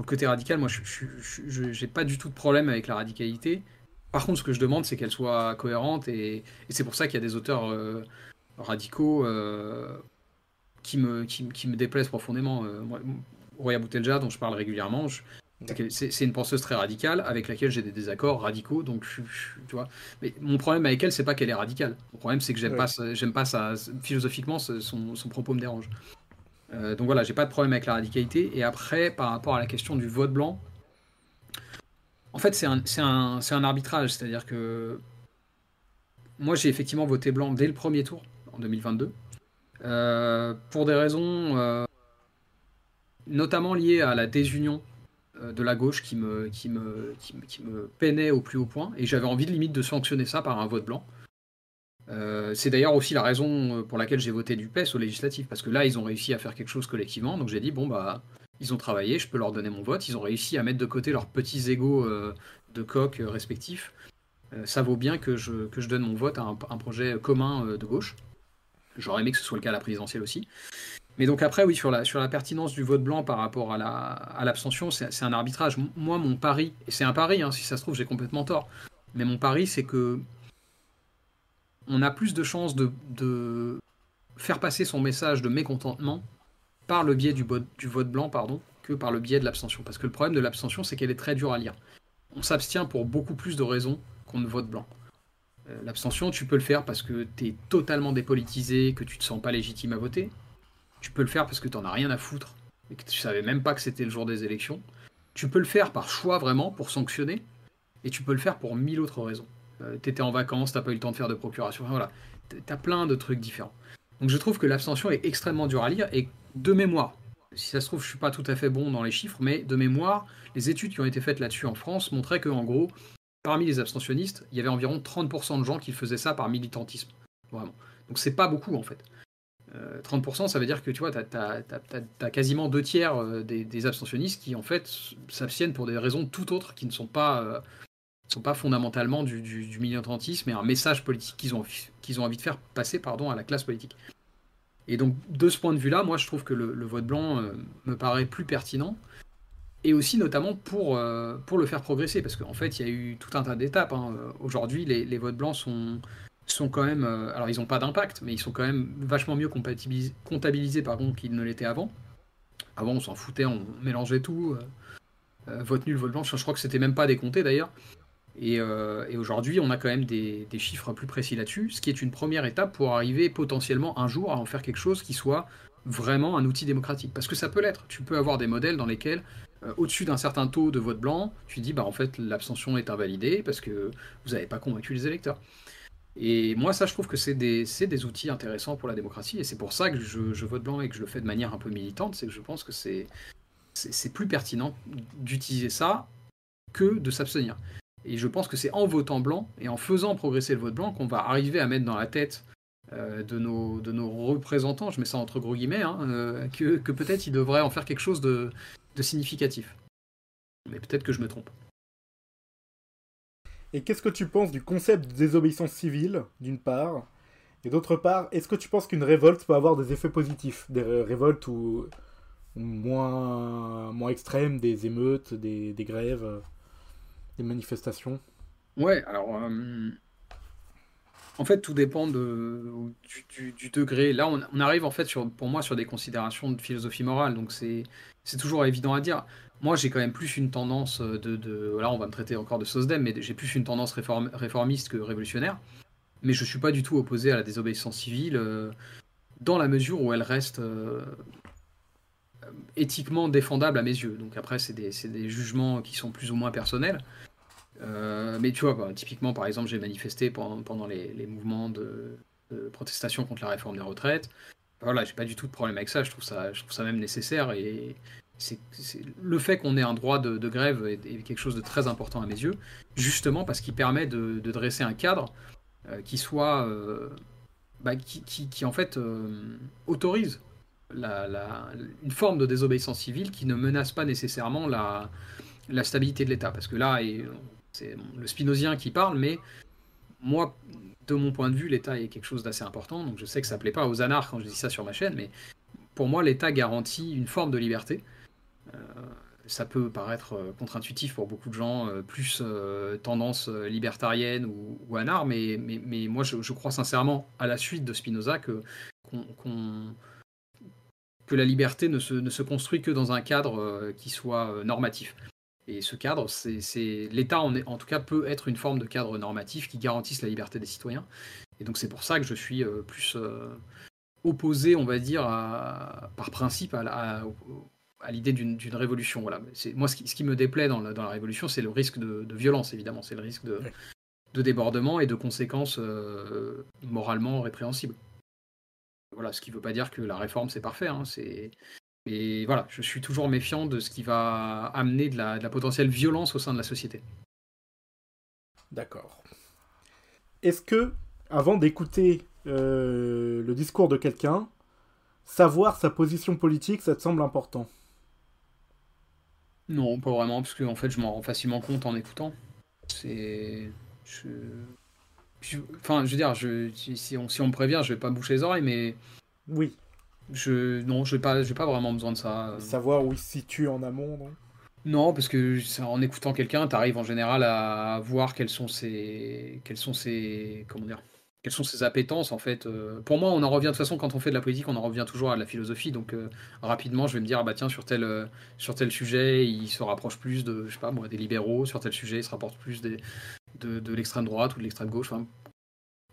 côté radical. Moi, je n'ai pas du tout de problème avec la radicalité. Par contre, ce que je demande, c'est qu'elle soit cohérente et, c'est pour ça qu'il y a des auteurs euh, radicaux euh, qui, me, qui, déplaisent profondément. Roya Boutelja, dont je parle régulièrement, c'est une penseuse très radicale avec laquelle j'ai des désaccords radicaux. Donc, tu vois. Mais mon problème avec elle, c'est pas qu'elle est radicale. Mon problème, c'est que j'aime pas, j'aime pas ça. Philosophiquement, son, propos me dérange. Euh, donc voilà, j'ai pas de problème avec la radicalité. Et après, par rapport à la question du vote blanc, en fait, c'est un, un, un, arbitrage. C'est-à-dire que moi, j'ai effectivement voté blanc dès le premier tour en 2022 euh, pour des raisons euh, notamment liées à la désunion de la gauche qui me, qui, me, qui, me, peinait au plus haut point, et j'avais envie de limite de sanctionner ça par un vote blanc. Euh, c'est d'ailleurs aussi la raison euh, pour laquelle j'ai voté du PES au législatif, parce que là, ils ont réussi à faire quelque chose collectivement, donc j'ai dit, bon, bah, ils ont travaillé, je peux leur donner mon vote, ils ont réussi à mettre de côté leurs petits égaux de coq respectifs. ça vaut bien que je, que je donne mon vote à un, un projet commun de gauche. J'aurais aimé que ce soit le cas à la présidentielle aussi. Mais donc après, oui, sur la, sur la pertinence du vote blanc par rapport à l'abstention, la, à c'est un arbitrage. Moi, mon pari, et c'est un pari, hein, si ça se trouve, j'ai complètement tort, mais mon pari, c'est que on a plus de chances de, de, faire passer son message de mécontentement par le biais du, vote, du vote blanc pardon, que par le biais de l'abstention. Parce que le problème de l'abstention, c'est qu'elle est très dure à lire. On s'abstient pour beaucoup plus de raisons qu'on ne vote blanc. Euh, l'abstention, tu peux le faire parce que tu es totalement dépolitisé, que tu te sens pas légitime à voter tu peux le faire parce que tu n'en as rien à foutre et que tu savais même pas que c'était le jour des élections. Tu peux le faire par choix vraiment pour sanctionner et tu peux le faire pour mille autres raisons. Euh, tu étais en vacances, t'as pas eu le temps de faire de procuration, voilà. Tu as plein de trucs différents. Donc je trouve que l'abstention est extrêmement dure à lire et de mémoire, si ça se trouve, je suis pas tout à fait bon dans les chiffres, mais de mémoire, les études qui ont été faites là-dessus en France montraient que en gros, parmi les abstentionnistes, il y avait environ 30% de gens qui faisaient ça par militantisme. Vraiment. Donc c'est pas beaucoup en fait. 30%, euh, ça veut dire que tu vois, tu as, quasiment deux tiers euh, des, abstentionnistes qui en fait s'abstiennent pour des raisons tout autres qui ne sont pas, euh, sont pas fondamentalement du, du, militantisme et un message politique qu'ils ont, qu'ils ont envie de faire passer pardon, à la classe politique. Et donc, de ce point de vue-là, moi je trouve que le, vote blanc me paraît plus pertinent. Et aussi notamment pour, pour le faire progresser, parce qu'en fait il y a eu tout un tas d'étapes. Hein. Aujourd'hui, les votes blancs sont, sont quand même, euh, alors ils n'ont pas d'impact, mais ils sont quand même vachement mieux comptabilisés, qu'ils ne l'étaient avant. Avant, on s'en foutait, on mélangeait tout. Euh, euh, vote nul, vote blanc, je crois que c'était même pas décompté d'ailleurs. Et, aujourd'hui, on a quand même des, chiffres plus précis là-dessus, ce qui est une première étape pour arriver potentiellement un jour à en faire quelque chose qui soit vraiment un outil démocratique. Parce que ça peut l'être. Tu peux avoir des modèles dans lesquels, au-dessus d'un certain taux de vote blanc, tu dis, bah en fait, l'abstention est invalidée parce que vous n'avez pas convaincu les électeurs. Et moi, ça, je trouve que c'est des, outils intéressants pour la démocratie, et c'est pour ça que je, vote blanc et que je le fais de manière un peu militante, c'est que je pense que c'est plus pertinent d'utiliser ça que de s'abstenir. Et je pense que c'est en votant blanc et en faisant progresser le vote blanc qu'on va arriver à mettre dans la tête euh, de, nos, de nos représentants, je mets ça entre gros guillemets, hein, euh, que, peut-être ils devraient en faire quelque chose de, significatif. Mais peut-être que je me trompe. Et qu'est-ce que tu penses du concept de désobéissance civile, d'une part? Et d'autre part, est-ce que tu penses qu'une révolte peut avoir des effets positifs? Des révoltes ou moins, moins extrêmes, des émeutes, des, grèves, des manifestations? Ouais, alors en fait, tout dépend du, degré. Là, on, arrive en fait sur, pour moi sur des considérations de philosophie morale, donc c'est toujours évident à dire. Moi, j'ai quand même plus une tendance de, de, là, on va me traiter encore de SOSDEM, mais j'ai plus une tendance réformiste que révolutionnaire. Mais je suis pas du tout opposé à la désobéissance civile, euh, dans la mesure où elle reste euh, éthiquement défendable à mes yeux. Donc après, c'est des, des, jugements qui sont plus ou moins personnels. Euh, mais tu vois, bah, typiquement, par exemple, j'ai manifesté pendant, pendant les, mouvements de, protestation contre la réforme des retraites. Voilà, j'ai pas du tout de problème avec ça. Je trouve ça, je trouve ça même nécessaire. Et le fait qu'on ait un droit de, grève est, quelque chose de très important à mes yeux, justement parce qu'il permet de, dresser un cadre euh, qui soit, euh, bah, qui, en fait autorise la, une forme de désobéissance civile qui ne menace pas nécessairement la, stabilité de l'État. Parce que là, c'est le spinozien qui parle, mais moi, de mon point de vue, l'État est quelque chose d'assez important. Donc je sais que ça ne plaît pas aux anards quand je dis ça sur ma chaîne, mais pour moi, l'État garantit une forme de liberté. Euh, ça peut paraître euh, contre-intuitif pour beaucoup de gens, euh, plus tendance libertarienne ou, ou mais, moi je, crois sincèrement, à la suite de Spinoza, que, la liberté ne se, construit que dans un cadre qui soit normatif. Et ce cadre, c'est l'État, en, tout cas, peut être une forme de cadre normatif qui garantisse la liberté des citoyens. Et donc c'est pour ça que je suis euh, plus euh, opposé, on va dire, par principe à, l'idée d'une révolution. Voilà. Moi, ce qui, ce qui, me déplaît dans la, dans la révolution, c'est le risque de, violence, évidemment. C'est le risque de, de, débordement et de conséquences euh, moralement répréhensibles. Voilà, ce qui ne veut pas dire que la réforme, c'est parfait. Hein. C'est et voilà, je suis toujours méfiant de ce qui va amener de la, potentielle violence au sein de la société. D'accord. Est-ce que, avant d'écouter euh, le discours de quelqu'un, savoir sa position politique, ça te semble important? Non, pas vraiment, parce que en fait, je m'en rends facilement compte en écoutant. C'est. Enfin, je veux dire, je... si, on, si on me prévient, je vais pas me boucher les oreilles, mais. Oui. Je, non, je n'ai pas, pas vraiment besoin de ça. Savoir où il se situe en amont, non? Non, parce que en écoutant quelqu'un, tu arrives en général à voir quelles sont ses, quelles sont ses, comment dire, quelles sont ses appétences en fait. Euh. Pour moi, on en revient de toute façon quand on fait de la politique, on en revient toujours à la philosophie. Donc euh, rapidement, je vais me dire ah bah tiens sur tel euh, sur tel sujet, il se rapproche plus de je sais pas moi des libéraux. Sur tel sujet, il se rapporte plus de, de l'extrême droite ou de l'extrême gauche. Enfin,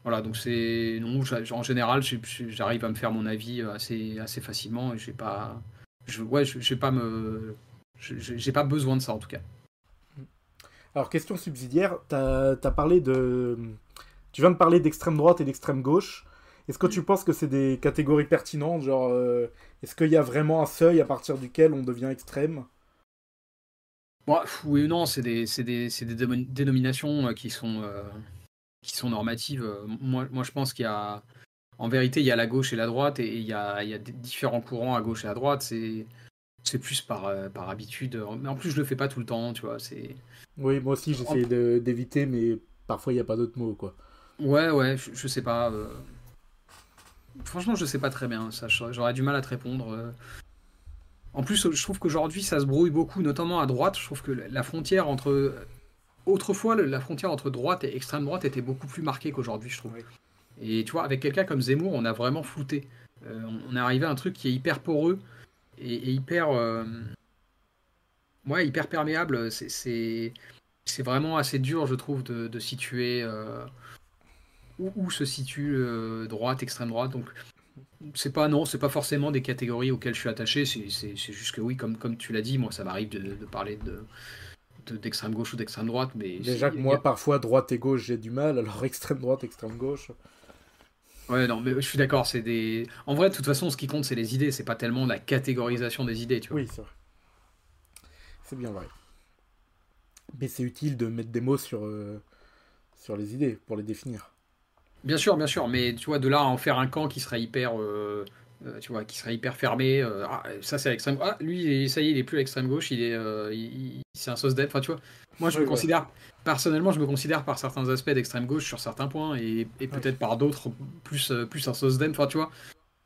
voilà, donc c'est. Non, en général, j'arrive à me faire mon avis assez, assez facilement et j'ai pas. Je, ouais, j'ai pas me. J'ai pas besoin de ça en tout cas. Alors, question subsidiaire, tu as, parlé de. Tu viens de parler d'extrême droite et d'extrême gauche. Est-ce que tu penses que c'est des catégories pertinentes Genre, euh, est-ce qu'il y a vraiment un seuil à partir duquel on devient extrême? Oui ou non, c'est des, des, des, dénominations qui sont. Euh, qui sont normatives. Euh, moi, moi je pense qu'il y a. En vérité, il y a la gauche et la droite, et il y a, il y a différents courants à gauche et à droite. C'est. C'est plus par, euh, par habitude. Mais en plus, je le fais pas tout le temps, tu vois. C'est. Oui, moi aussi, j'essaie d'éviter, mais parfois, il n'y a pas d'autres mots, quoi. Ouais, ouais, je, sais pas. Euh. Franchement, je sais pas très bien. Ça, j'aurais du mal à te répondre. En plus, je trouve qu'aujourd'hui, ça se brouille beaucoup, notamment à droite. Je trouve que la frontière entre autrefois, la frontière entre droite et extrême droite était beaucoup plus marquée qu'aujourd'hui, je trouve. Et tu vois, avec quelqu'un comme Zemmour, on a vraiment flouté. Euh, on est arrivé à un truc qui est hyper poreux et, hyper. Euh, ouais, hyper perméable. C'est vraiment assez dur, je trouve, de, situer euh, où, se situe droite, extrême droite. Donc, c'est pas non, c'est pas forcément des catégories auxquelles je suis attaché. C'est juste que oui, comme, comme tu l'as dit, moi, ça m'arrive de, de, parler de d'extrême gauche ou d'extrême droite. Mais Déjà que moi, parfois, droite et gauche, j'ai du mal, alors extrême droite, extrême gauche. Ouais, non, mais je suis d'accord, c'est des. En vrai, de toute façon, ce qui compte, c'est les idées, c'est pas tellement la catégorisation des idées, tu vois. Oui, c'est vrai. C'est bien vrai. Mais c'est utile de mettre des mots sur, euh, sur les idées pour les définir. Bien sûr, bien sûr, mais tu vois, de là à en faire un camp qui serait hyper, euh, euh, tu vois, qui serait hyper fermé. euh, ah, ça c'est l'extrême. Ah, lui, ça y est, il est plus à l'extrême gauche, il est, euh, c'est un sauce d'aide. Enfin, tu vois, moi je Oui, me ouais. considère, personnellement, je me considère par certains aspects d'extrême gauche sur certains points et, et peut-être par d'autres plus, euh, plus un sauce d'aide. Enfin, tu vois,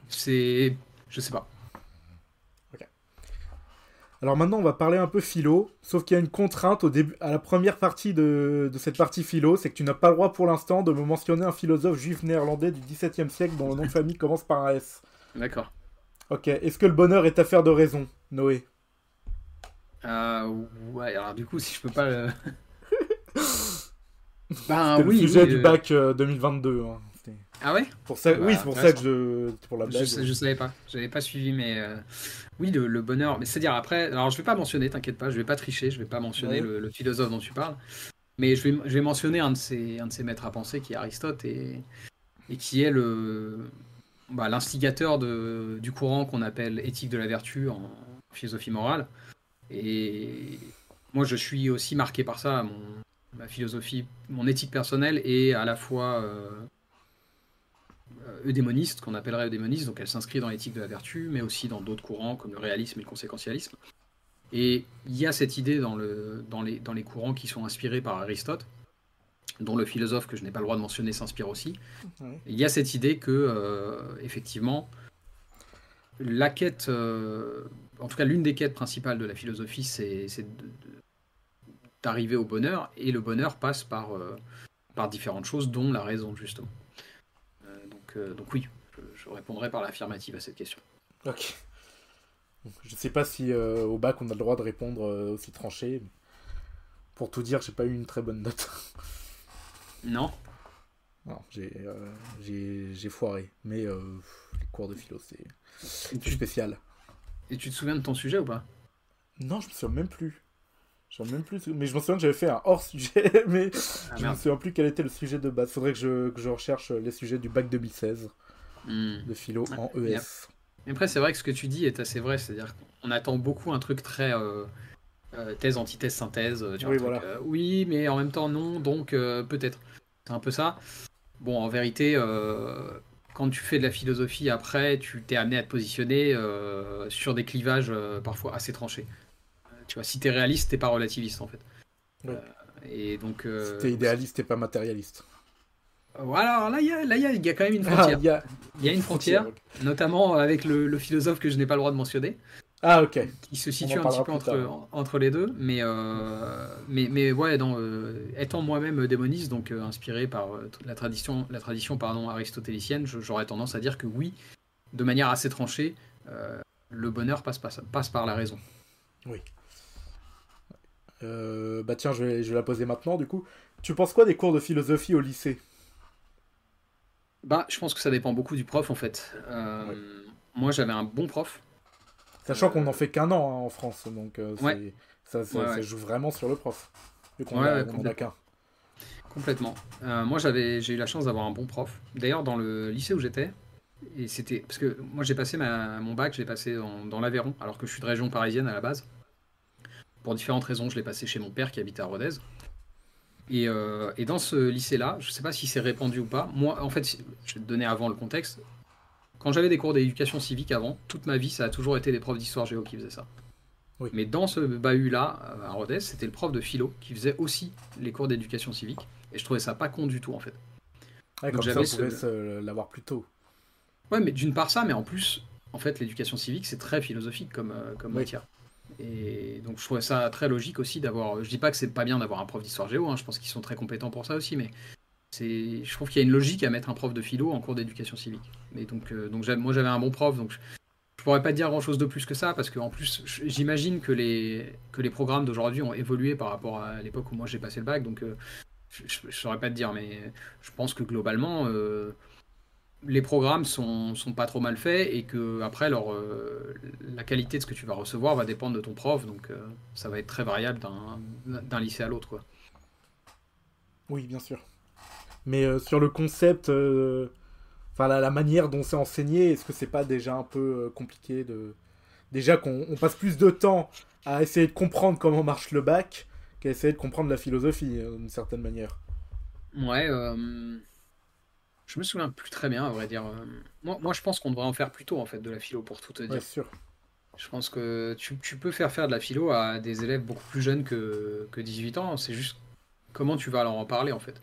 c'est, je sais pas. Alors maintenant, on va parler un peu philo, sauf qu'il y a une contrainte au début, à la première partie de, de cette partie philo, c'est que tu n'as pas le droit pour l'instant de me mentionner un philosophe juif néerlandais du XVIIe siècle dont le nom de famille commence par un S. D'accord. Ok, est-ce que le bonheur est affaire de raison, Noé? Euh, ouais, alors du coup, si je peux pas. le- ben oui. le sujet oui, du euh, bac euh, 2022. hein. Ah ouais. Pour ça, bah, oui, c'est pour ça que je, pour la blague. Je, je savais pas, j'avais pas suivi, mais euh, oui, le, le bonheur. Mais c'est-à-dire après, alors je vais pas mentionner, t'inquiète pas, je vais pas tricher, je vais pas mentionner Ouais. le, le philosophe dont tu parles, mais je vais, je vais mentionner un de ses, un de ses maîtres à penser qui est Aristote et, et qui est le, bah, l'instigateur de, du courant qu'on appelle éthique de la vertu en philosophie morale. Et moi, je suis aussi marqué par ça, mon, ma philosophie, mon éthique personnelle est à la fois euh, eudémoniste, qu'on appellerait eudémoniste, donc elle s'inscrit dans l'éthique de la vertu, mais aussi dans d'autres courants comme le réalisme et le conséquentialisme. Et il y a cette idée dans, le, dans, les, dans les courants qui sont inspirés par Aristote, dont le philosophe que je n'ai pas le droit de mentionner s'inspire aussi. Il y a cette idée que, euh, effectivement, la quête, euh, en tout cas l'une des quêtes principales de la philosophie, c'est d'arriver au bonheur, et le bonheur passe par, euh, par différentes choses, dont la raison, justement. Euh, donc, oui, je, je répondrai par l'affirmative à cette question. Ok. Je sais pas si euh, au bac on a le droit de répondre euh, aussi tranché. mais Pour tout dire, j'ai pas eu une très bonne note. Non Non, j'ai foiré. Mais les cours de philo, c'est tu, spécial. et tu te souviens de ton sujet ou pas? Non, je me souviens même plus. Je me même plus. Mais je me souviens que j'avais fait un hors sujet, mais Ah, je me merde. souviens plus quel était le sujet de base. Faudrait que je, que je recherche les sujets du bac 2016 Hmm. de philo en Ah, ES. Mais Après, c'est vrai que ce que tu dis est assez vrai, c'est-à-dire qu'on attend beaucoup un truc très euh, euh, thèse, antithèse, synthèse. tu vois, Oui, truc, voilà. euh, oui, mais en même temps, non, donc euh, peut-être. C'est un peu ça. Bon, en vérité, euh, quand tu fais de la philosophie après, tu t'es amené à te positionner euh, sur des clivages euh, parfois assez tranchés. Tu vois, si t'es réaliste, t'es pas relativiste en fait. Ouais. Euh, et donc. euh, T'es idéaliste et pas matérialiste. Voilà, alors là, il y a, là, y a- y a quand même une Ah, frontière. il y a Il y a une frontière, notamment avec le, le philosophe que je n'ai pas le droit de mentionner. Ah, ok. qui se situe un petit peu entre, les deux, mais, euh, mais, mais ouais, euh, étant moi-même démoniste, donc inspiré par la tradition, la tradition pardon, aristotélicienne, j'aurais tendance à dire que oui, de manière assez tranchée, le bonheur passe, passe, passe par la raison. Euh, bah tiens, je vais, je vais la poser maintenant du coup. Tu penses quoi des cours de philosophie au lycée? Bah, je pense que ça dépend beaucoup du prof en fait. Euh, Ouais. Moi, j'avais un bon prof. Sachant Euh, qu'on n'en fait qu'un an hein, en France, donc Ouais. ça, ça- Ouais, ça ouais. joue vraiment sur le prof. Vu qu'on a- qu'un. Complètement. Moi, j'avais, j'ai eu la chance d'avoir un bon prof. D'ailleurs, dans le lycée où j'étais, et c'était parce que moi, j'ai passé ma, mon bac, j'ai passé dans, dans l'Aveyron, alors que je suis de région parisienne à la base. Pour différentes raisons, je l'ai passé chez mon père qui habite à Rodez. Et, euh, et dans ce lycée-là, je sais pas si c'est répandu ou pas. Moi, en fait, je vais te donner avant le contexte. Quand j'avais des cours d'éducation civique avant, toute ma vie, ça a toujours été des profs d'histoire géo qui faisaient ça. Oui. Mais dans ce bahut-là, euh, à Rodez, c'était le prof de philo qui faisait aussi les cours d'éducation civique. Et je trouvais ça pas con du tout, en fait. Ouais, Donc comme ça, on ce- l'avoir plus tôt. Ouais, mais d'une part ça, mais en plus, en fait, l'éducation civique, c'est très philosophique comme, euh, comme Oui. matière. Et donc je trouvais ça très logique aussi d'avoir. Je dis pas que c'est pas bien d'avoir un prof d'histoire géo, hein, je pense qu'ils sont très compétents pour ça aussi, mais c'est, je trouve qu'il y a une logique à mettre un prof de philo en cours d'éducation civique. Mais donc, euh, donc moi j'avais un bon prof, donc je, je pourrais pas dire grand chose de plus que ça, parce qu'en plus, j'imagine que les, que les programmes d'aujourd'hui ont évolué par rapport à l'époque où moi j'ai passé le bac, donc euh, je, je saurais pas te dire, mais je pense que globalement. euh, les programmes sont, sont pas trop mal faits et que après leur, euh, la qualité de ce que tu vas recevoir va dépendre de ton prof donc euh, ça va être très variable d'un lycée à l'autre quoi. Oui, bien sûr. Mais euh, sur le concept, euh, enfin la, la manière dont c'est enseigné, est-ce que c'est pas déjà un peu compliqué de déjà qu'on on passe plus de temps à essayer de comprendre comment marche le bac qu'à essayer de comprendre la philosophie, d'une certaine manière? Ouais, je me souviens plus très bien, à vrai dire. Moi, moi je pense qu'on devrait en faire plus tôt, en fait, de la philo, pour tout te dire. Ouais, sûr. Je pense que tu, tu peux faire faire de la philo à des élèves beaucoup plus jeunes que, que 18 ans. C'est juste comment tu vas leur en parler, en fait.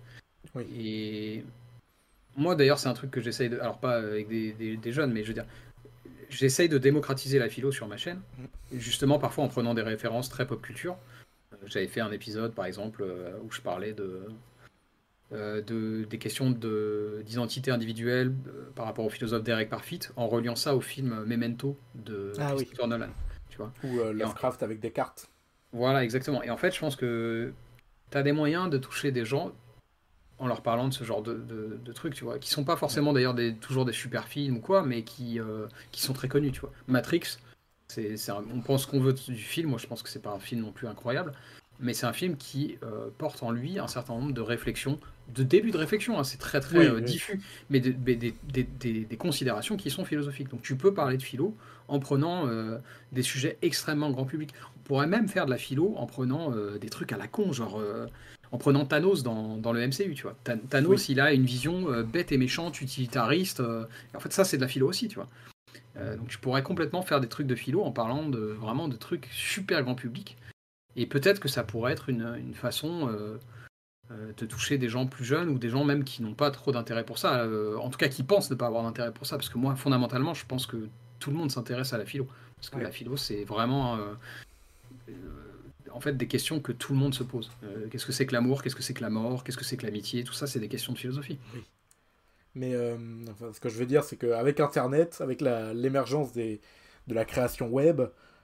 Oui. Et moi, d'ailleurs, c'est un truc que j'essaye de. Alors, pas avec des, des- des jeunes, mais je veux dire, j'essaye de démocratiser la philo sur ma chaîne. Et justement, parfois en prenant des références très pop culture. Euh, J'avais fait un épisode, par exemple, euh, où je parlais de. Euh, de, des questions de- d'identité individuelle euh, par rapport au philosophe Derek Parfit en reliant ça au film Memento de Ah oui. Nolan. Tu vois Ou euh, Lovecraft avec des cartes. voilà, exactement. Et en fait, je pense que tu as des moyens de toucher des gens en leur parlant de ce genre de, de, de trucs, tu vois, qui sont pas forcément d'ailleurs des, toujours des super films ou quoi, mais qui, euh, qui sont très connus, tu vois. Matrix, c'est, c'est un- on pense qu'on veut du film, moi je pense que c'est pas un film non plus incroyable, mais c'est un film qui euh, porte en lui un certain nombre de réflexions, de début de réflexion, hein, c'est très très Oui, euh, oui. diffus, mais de- mais des, des- des- des considérations qui sont philosophiques. Donc tu peux parler de philo en prenant euh, des sujets extrêmement grand public. On pourrait même faire de la philo en prenant euh, des trucs à la con, genre en prenant Thanos dans, dans le MCU, tu vois. Tha- Thanos, il a une vision bête et méchante, utilitariste. et en fait, ça, c'est de la philo aussi, tu vois. Donc tu pourrais complètement faire des trucs de philo en parlant de vraiment de trucs super grand public. Et peut-être que ça pourrait être une, une façon de toucher des gens plus jeunes ou des gens même qui n'ont pas trop d'intérêt pour ça. euh, en tout cas, qui pensent ne pas avoir d'intérêt pour ça. Parce que moi, fondamentalement, je pense que tout le monde s'intéresse à la philo. Parce que Ouais. la philo, c'est vraiment euh, euh, en fait des questions que tout le monde se pose. Euh, qu'est-ce que c'est que l'amour? Qu'est-ce que c'est que la mort? Qu'est-ce que c'est que l'amitié? Tout ça, c'est des questions de philosophie. Mais euh, enfin, ce que je veux dire, c'est qu'avec Internet, avec l'émergence de la création web,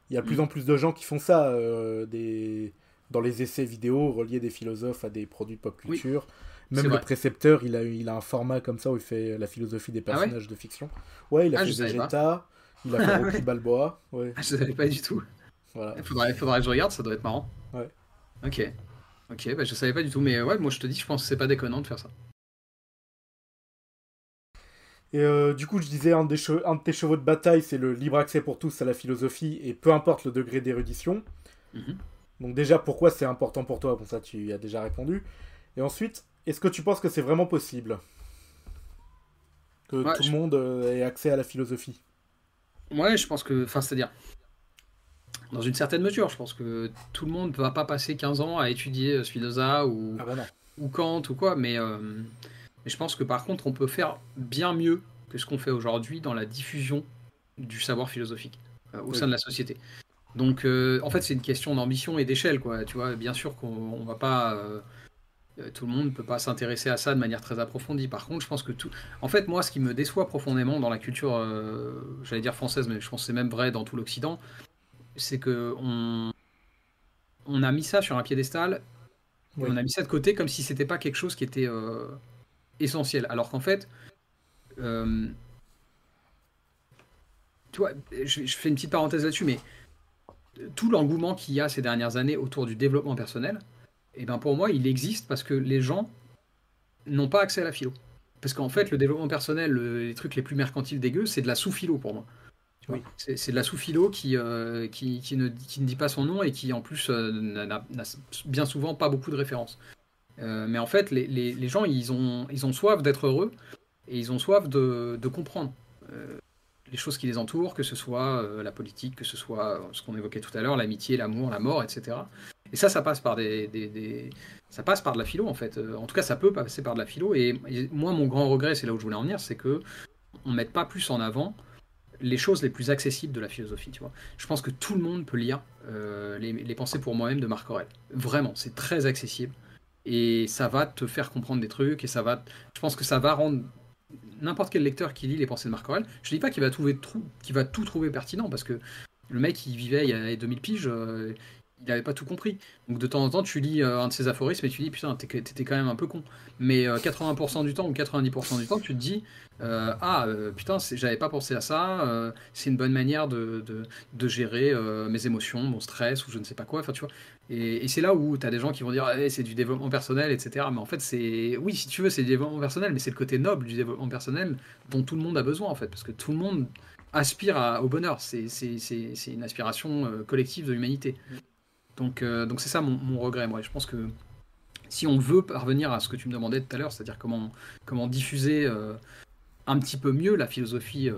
il y a de plus Mm. en plus de gens qui font ça euh, des, dans les essais vidéo, relier des philosophes à des produits pop culture. Même le précepteur, il a, il a un format comme ça où il fait la philosophie des Ah ouais personnages de fiction. Ouais, il a Ah, fait. Vegeta, il a fait Rocky Balboa. Ouais, Ah, je savais pas du tout. voilà. Il faudrait, faudrait que je regarde, ça doit être marrant. Ouais. Ok. Ok, bah je savais pas du tout, mais ouais, moi je te dis, je pense que c'est pas déconnant de faire ça. Et euh, du coup, je disais, un, des che- un de tes chevaux de bataille, c'est le libre accès pour tous à la philosophie, et peu importe le degré d'érudition. Mhm. Donc déjà, pourquoi c'est important pour toi? Bon, ça, tu y as déjà répondu. Et ensuite, est-ce que tu penses que c'est vraiment possible? Que Ouais, tout je- le monde euh, ait accès à la philosophie? Ouais, je pense que. Enfin, c'est-à-dire. Dans une certaine mesure, je pense que tout le monde ne va pas passer 15 ans à étudier euh, Spinoza ou, Ah bah ou Kant ou quoi, mais, euh, mais je pense que par contre, on peut faire bien mieux que ce qu'on fait aujourd'hui dans la diffusion du savoir philosophique euh, au Oui. sein de la société. Donc, euh, en fait, c'est une question d'ambition et d'échelle, quoi. Tu vois, bien sûr qu'on on va pas. euh, euh, tout le monde ne peut pas s'intéresser à ça de manière très approfondie. Par contre, je pense que tout. En fait, moi, ce qui me déçoit profondément dans la culture, euh, j'allais dire française, mais je pense que c'est même vrai dans tout l'Occident, c'est que on... on a mis ça sur un piédestal, Oui. on a mis ça de côté comme si c'était pas quelque chose qui était essentiel. Alors qu'en fait, tu vois, je fais une petite parenthèse là-dessus, mais tout l'engouement qu'il y a ces dernières années autour du développement personnel, et ben pour moi, il existe parce que les gens n'ont pas accès à la philo. Parce qu'en fait, le développement personnel, le- les trucs les plus mercantiles dégueux, c'est de la sous-philo pour moi. Oui. C'est de la sous-philo qui, euh, qui, qui ne, qui ne dit pas son nom et qui en plus euh, n'a bien souvent pas beaucoup de références. Euh, mais en fait, les, les- les gens, ils ont, ils ont soif d'être heureux et ils ont soif de, de comprendre les choses qui les entourent, que ce soit euh, la politique, que ce soit euh, ce qu'on évoquait tout à l'heure, l'amitié, l'amour, la mort, etc. Et ça, ça passe par des, ça passe par de la philo en fait. Euh, En tout cas, ça peut passer par de la philo. Et, moi, mon grand regret, c'est là où je voulais en venir, c'est que on mette pas plus en avant les choses les plus accessibles de la philosophie. Tu vois, je pense que tout le monde peut lire les, les pensées pour moi-même de Marc Aurèle. Vraiment, c'est très accessible et ça va te faire comprendre des trucs et ça va. Je pense que ça va rendre n'importe quel lecteur qui lit les pensées de Marc Aurèle. Je dis pas qu'il va trouver trou- qu'il va tout trouver pertinent parce que le mec il vivait il y a 2000 piges. euh, il n'avait pas tout compris. Donc de temps en temps, tu lis euh, un de ses aphorismes et tu dis putain, t'étais quand même un peu con. Mais euh, 80% du temps ou 90% du temps, tu te dis euh, ah euh, putain, j'avais pas pensé à ça. euh, c'est une bonne manière de, de, gérer euh, mes émotions, mon stress ou je ne sais pas quoi. Enfin, tu vois. Et, c'est là où tu as des gens qui vont dire Eh, c'est du développement personnel, etc. Mais en fait, c'est oui, si tu veux, c'est du développement personnel, mais c'est le côté noble du développement personnel dont tout le monde a besoin en fait, parce que tout le monde aspire au bonheur. C'est une aspiration euh, collective de l'humanité. Donc, donc c'est ça mon, regret, moi. Je pense que si on veut parvenir à ce que tu me demandais tout à l'heure, c'est-à-dire comment, comment diffuser un petit peu mieux la philosophie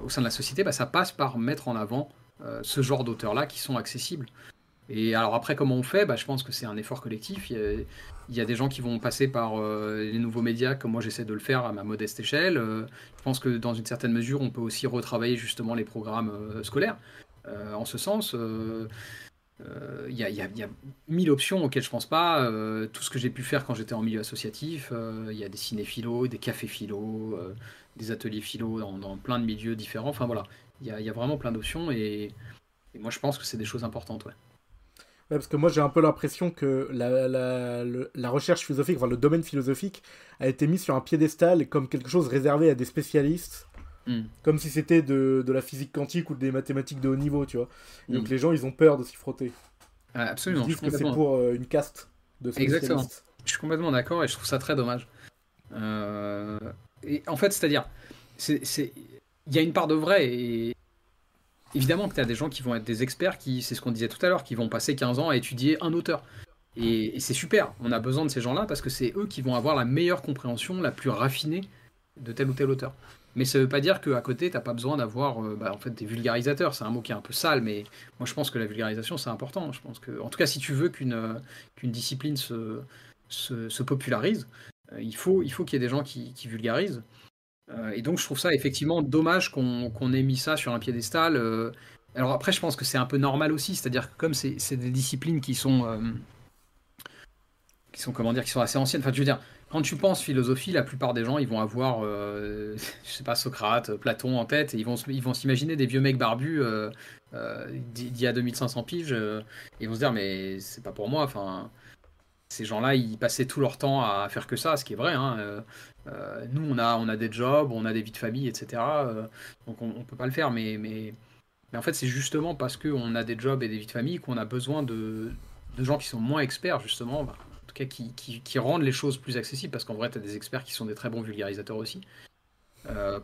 au sein de la société, bah, ça passe par mettre en avant ce genre d'auteurs-là qui sont accessibles. Et alors après, comment on fait? Bah, Je pense que c'est un effort collectif. Il y, a, des gens qui vont passer par euh, les nouveaux médias, comme moi j'essaie de le faire à ma modeste échelle. Euh, je pense que dans une certaine mesure, on peut aussi retravailler justement les programmes euh, scolaires. en ce sens, il y, y, a mille options auxquelles je pense pas. tout ce que j'ai pu faire quand j'étais en milieu associatif, il y a des cinéphilos, des cafés philo, des ateliers philo dans, plein de milieux différents. Enfin voilà, il y, a, vraiment plein d'options et, moi je pense que c'est des choses importantes. Ouais parce que moi j'ai un peu l'impression que la, recherche philosophique, enfin le domaine philosophique, a été mis sur un piédestal comme quelque chose réservé à des spécialistes, hmm. comme si c'était de, de, la physique quantique ou des mathématiques de haut niveau, tu vois. donc hmm. les gens ils ont peur de s'y frotter. absolument. Ils disent que c'est pour euh, une caste de. Exactement. Je suis complètement d'accord et je trouve ça très dommage. Euh, et en fait, c'est-à-dire, il y a une part de vrai et, évidemment que tu as des gens qui vont être des experts, qui, c'est ce qu'on disait tout à l'heure, qui vont passer 15 ans à étudier un auteur. Et, c'est super, on a besoin de ces gens-là parce que c'est eux qui vont avoir la meilleure compréhension, la plus raffinée de tel ou tel auteur. Mais ça ne veut pas dire qu'à côté, tu n'as pas besoin d'avoir euh, bah, en fait, des vulgarisateurs. C'est un mot qui est un peu sale, mais moi je pense que la vulgarisation c'est important. Je pense que, en tout cas, si tu veux qu'une euh, discipline se, se, popularise, euh, il faut il faut qu'il y ait des gens qui, vulgarisent. Et donc je trouve ça effectivement dommage qu'on ait mis ça sur un piédestal. Alors après je pense que c'est un peu normal aussi, c'est-à-dire que comme c'est des disciplines qui sont qui sont comment dire qui sont assez anciennes. Enfin, je veux dire, quand tu penses philosophie, la plupart des gens, ils vont avoir, je sais pas, Socrate, Platon en tête, ils vont, ils vont s'imaginer des vieux mecs barbus d'il y a 2500 piges, et ils vont se dire, mais c'est pas pour moi. Enfin, ces gens-là, ils passaient tout leur temps à faire que ça, ce qui est vrai. Hein. Euh, euh, nous, on a, on a des jobs, on a des vies de famille, etc. Euh, donc on, ne peut pas le faire. Mais, mais, mais en fait, c'est justement parce qu'on a des jobs et des vies de famille qu'on a besoin de, de, gens qui sont moins experts, justement, bah, cas qui, qui, qui, rendent les choses plus accessibles. Parce qu'en vrai, tu as des experts qui sont des très bons vulgarisateurs aussi.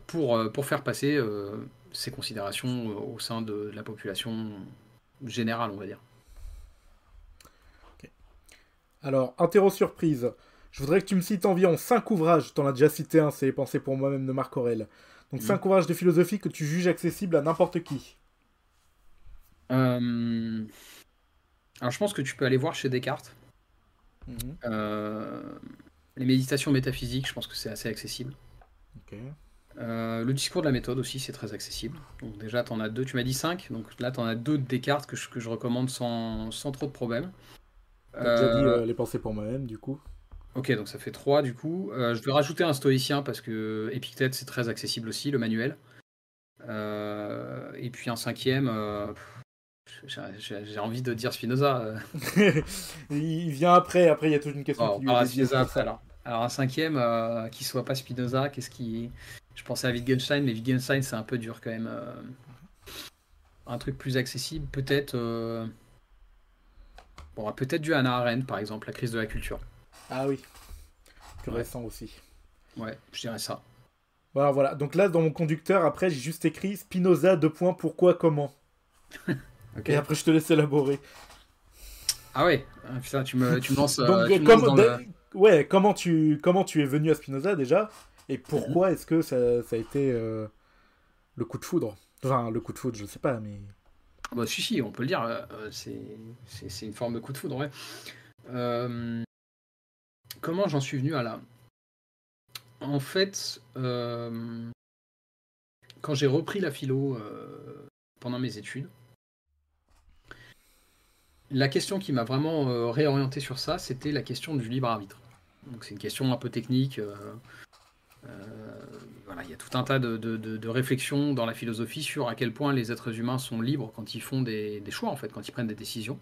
pour, pour faire passer ces considérations au sein de la population générale, on va dire. Alors, interro surprise. Je voudrais que tu me cites environ 5 ouvrages, t'en as déjà cité un, c'est Pensées pour moi-même de Marc Aurel. Donc 5 mm. ouvrages de philosophie que tu juges accessibles à n'importe qui. Euh, alors je pense que tu peux aller voir chez Descartes. Mhm. Euh, les méditations métaphysiques, je pense que c'est assez accessible. Euh, le discours de la méthode aussi, c'est très accessible. Donc déjà, tu en as deux, tu m'as dit 5, donc là, tu en as deux de Descartes que je, que je recommande sans, sans trop de problèmes. T'as déjà dit euh, les pensées pour moi-même, du coup. Ok, donc ça fait 3 du coup. Je vais rajouter un stoïcien parce que Epictète c'est très accessible aussi, le manuel. Et puis un cinquième, j'ai envie de dire Spinoza. il vient après, après il y a toute une question. Oh, qui Spinoza après alors. Alors un cinquième qui soit pas Spinoza, qu'est-ce qui. Je pensais à Wittgenstein, mais Wittgenstein c'est un peu dur quand même. Un truc plus accessible, peut-être. Bon, peut-être du Hannah Arendt, par exemple, la crise de la culture. Ah oui. Plus récent aussi. Ouais, je dirais ça. Voilà, voilà. Donc là, dans mon conducteur, après, j'ai juste écrit Spinoza, deux points, pourquoi, comment? Et après, je te laisse élaborer. Ah ouais, ah, putain, tu me, tu me lances. Donc, euh, Ouais, comment tu, comment tu es venu à Spinoza déjà Et pourquoi est-ce que ça, ça, a été euh, le coup de foudre? Enfin, le coup de foudre, je sais pas, mais. Ah bah, si, si, on peut le dire, euh, euh, c'est une forme de coup de foudre, ouais. Euh, comment j'en suis venu à là? En fait, quand j'ai repris la philo pendant mes études, la question qui m'a vraiment réorienté sur ça, c'était la question du libre arbitre. Donc c'est une question un peu technique. Euh, voilà, il y a tout un tas de, réflexions dans la philosophie sur à quel point les êtres humains sont libres quand ils font des, choix, en fait, quand ils prennent des décisions.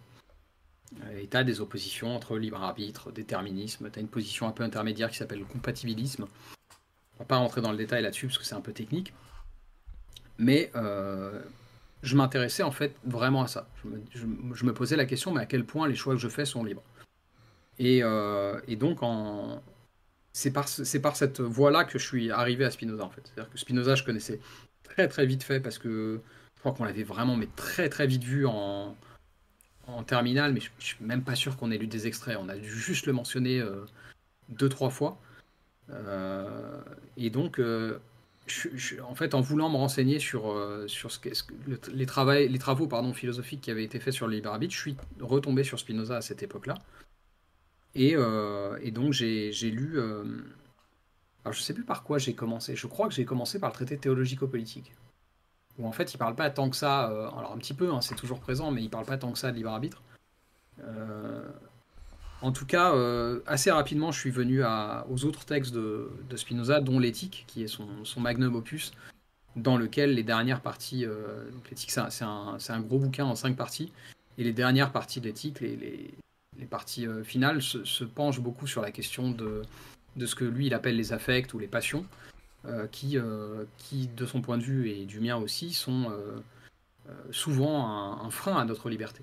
Euh, et tu as des oppositions entre libre arbitre, déterminisme, tu as une position un peu intermédiaire qui s'appelle le compatibilisme. On va pas rentrer dans le détail là-dessus parce que c'est un peu technique. Mais euh, je m'intéressais en fait vraiment à ça. Je me, posais la question, mais à quel point les choix que je fais sont libres. Et, et donc c'est par, cette voie-là que je suis arrivé à Spinoza, en fait. C'est-à-dire que Spinoza, je connaissais très très vite fait parce que je crois qu'on l'avait vraiment, mais très très vite vu en, en terminale, mais je, je, suis même pas sûr qu'on ait lu des extraits. On a dû juste le mentionner euh, deux, trois fois. Euh, et donc, euh, en fait, en voulant me renseigner sur, les, travaux, philosophiques qui avaient été faits sur le libre arbitre, je suis retombé sur Spinoza à cette époque-là. Et, et, donc, j'ai lu. alors, je sais plus par quoi j'ai commencé. Je crois que j'ai commencé par le traité théologico-politique où en fait il parle pas tant que ça, euh, alors un petit peu, hein, c'est toujours présent, mais il parle pas tant que ça de libre arbitre. Euh, en tout cas, euh, assez rapidement, je suis venu aux autres textes de, Spinoza, dont l'éthique, qui est son, magnum opus, dans lequel les dernières parties, l'éthique c'est un, gros bouquin en cinq parties, et les dernières parties de l'éthique, les, parties finales, se, penchent beaucoup sur la question de, ce que lui il appelle les affects ou les passions, euh, qui, euh, de son point de vue et du mien aussi, sont euh, souvent un, frein à notre liberté.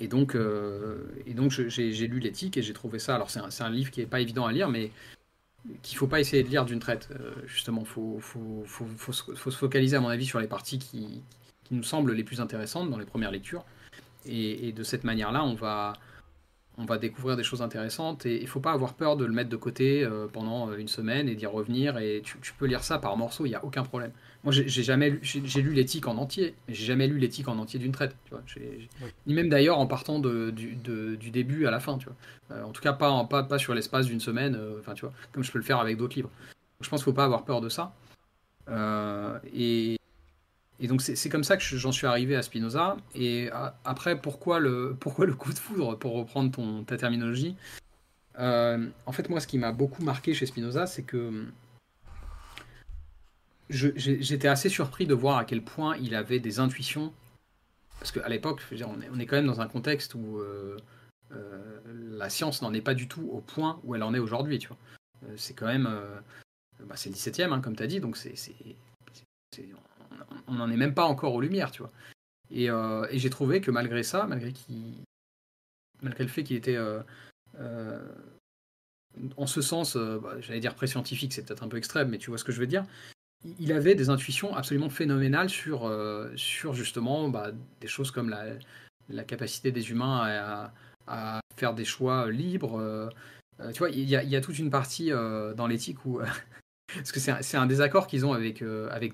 Et donc, et donc j'ai lu l'éthique et j'ai trouvé ça. Alors, c'est un, livre qui n'est pas évident à lire, mais qu'il ne faut pas essayer de lire d'une traite. justement, il faut, faut, faut, faut, se focaliser, à mon avis, sur les parties qui, qui, nous semblent les plus intéressantes dans les premières lectures. Et de cette manière-là, on va, on va découvrir des choses intéressantes et il faut pas avoir peur de le mettre de côté euh, pendant euh, une semaine et d'y revenir et tu, peux lire ça par morceaux, il n'y a aucun problème. Moi j'ai jamais lu, j'ai lu l'éthique en entier, mais j'ai jamais lu l'éthique en entier d'une traite, tu vois. Ni même d'ailleurs en partant de, du, début à la fin, tu vois. Euh, en tout cas pas, pas, pas sur l'espace d'une semaine, enfin tu vois, comme je peux le faire avec d'autres livres. je pense qu'il faut pas avoir peur de ça. et, et donc c'est comme ça que j'en suis arrivé à Spinoza. Et après, pourquoi le, pourquoi le coup de foudre, pour reprendre ta terminologie euh, En fait, moi, ce qui m'a beaucoup marqué chez Spinoza, c'est que j'étais assez surpris de voir à quel point il avait des intuitions. Parce qu'à l'époque, on, est quand même dans un contexte où euh, euh, la science n'en est pas du tout au point où elle en est aujourd'hui. Tu c'est quand même, bah, c'est le 17e, hein, comme tu as dit, donc c'est on n'en est même pas encore aux lumières, tu vois. Euh, et, j'ai trouvé que malgré ça, malgré, malgré le fait qu'il était euh, euh, en ce sens, bah, j'allais dire pré-scientifique, c'est peut-être un peu extrême, mais tu vois ce que je veux dire. Il avait des intuitions absolument phénoménales sur, sur justement bah, des choses comme la, capacité des humains à, faire des choix libres. tu vois, il y, a, toute une partie dans l'éthique où. parce que c'est un, désaccord qu'ils ont avec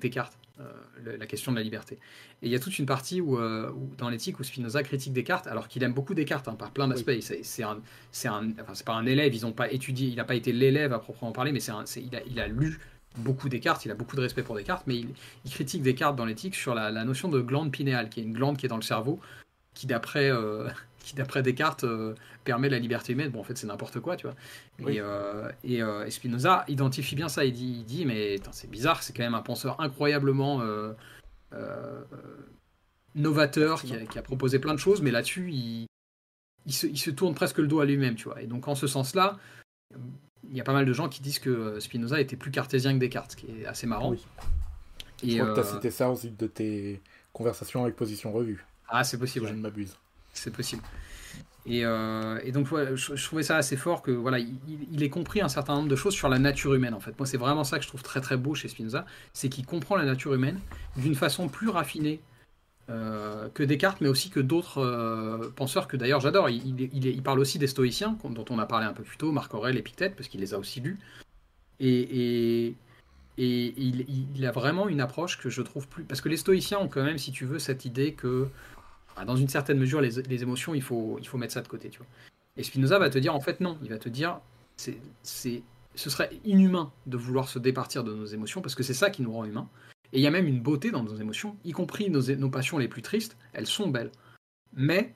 Descartes. Euh, la question de la liberté. Et il y a toute une partie où, euh, dans l'éthique où Spinoza critique Descartes, alors qu'il aime beaucoup Descartes hein, par plein d'aspects. C'est un, c'est un, enfin, pas un élève, ils ont pas étudié, il n'a pas été l'élève à proprement parler, mais c'est il, a, il a lu beaucoup Descartes, il a beaucoup de respect pour Descartes, mais il, il critique Descartes dans l'éthique sur la, notion de glande pinéale, qui est une glande qui est dans le cerveau, qui d'après euh, qui d'après Descartes permet la liberté humaine. Bon, en fait, c'est n'importe quoi, tu vois. Et, et, Spinoza identifie bien ça. Il dit, il dit mais c'est bizarre, c'est quand même un penseur incroyablement euh, novateur qui a, proposé plein de choses, mais là-dessus, il, il, se, tourne presque le dos à lui-même, tu vois. Et donc, en ce sens-là, il y a pas mal de gens qui disent que Spinoza était plus cartésien que Descartes, ce qui est assez marrant. Et Je crois que tu as euh, cité ça aussi de tes conversations avec Position Revue. Ah, c'est possible. je ne m'abuse. C'est possible. Et, euh, donc, je, trouvais ça assez fort que voilà, il, ait compris un certain nombre de choses sur la nature humaine. En fait, moi, c'est vraiment ça que je trouve très très beau chez Spinoza, c'est qu'il comprend la nature humaine d'une façon plus raffinée euh, que Descartes, mais aussi que d'autres euh, penseurs que d'ailleurs j'adore. Il, parle aussi des stoïciens, dont on a parlé un peu plus tôt, Marc Aurèle, Épictète, parce qu'il les a aussi lus. Et, et, et il, a vraiment une approche que je trouve plus. Parce que les stoïciens ont quand même, si tu veux, cette idée que dans une certaine mesure, les, émotions, il faut, mettre ça de côté. Tu vois. Et Spinoza va te dire, en fait, non. Il va te dire, ce serait inhumain de vouloir se départir de nos émotions, parce que c'est ça qui nous rend humains. Et il y a même une beauté dans nos émotions, y compris nos, passions les plus tristes, elles sont belles. Mais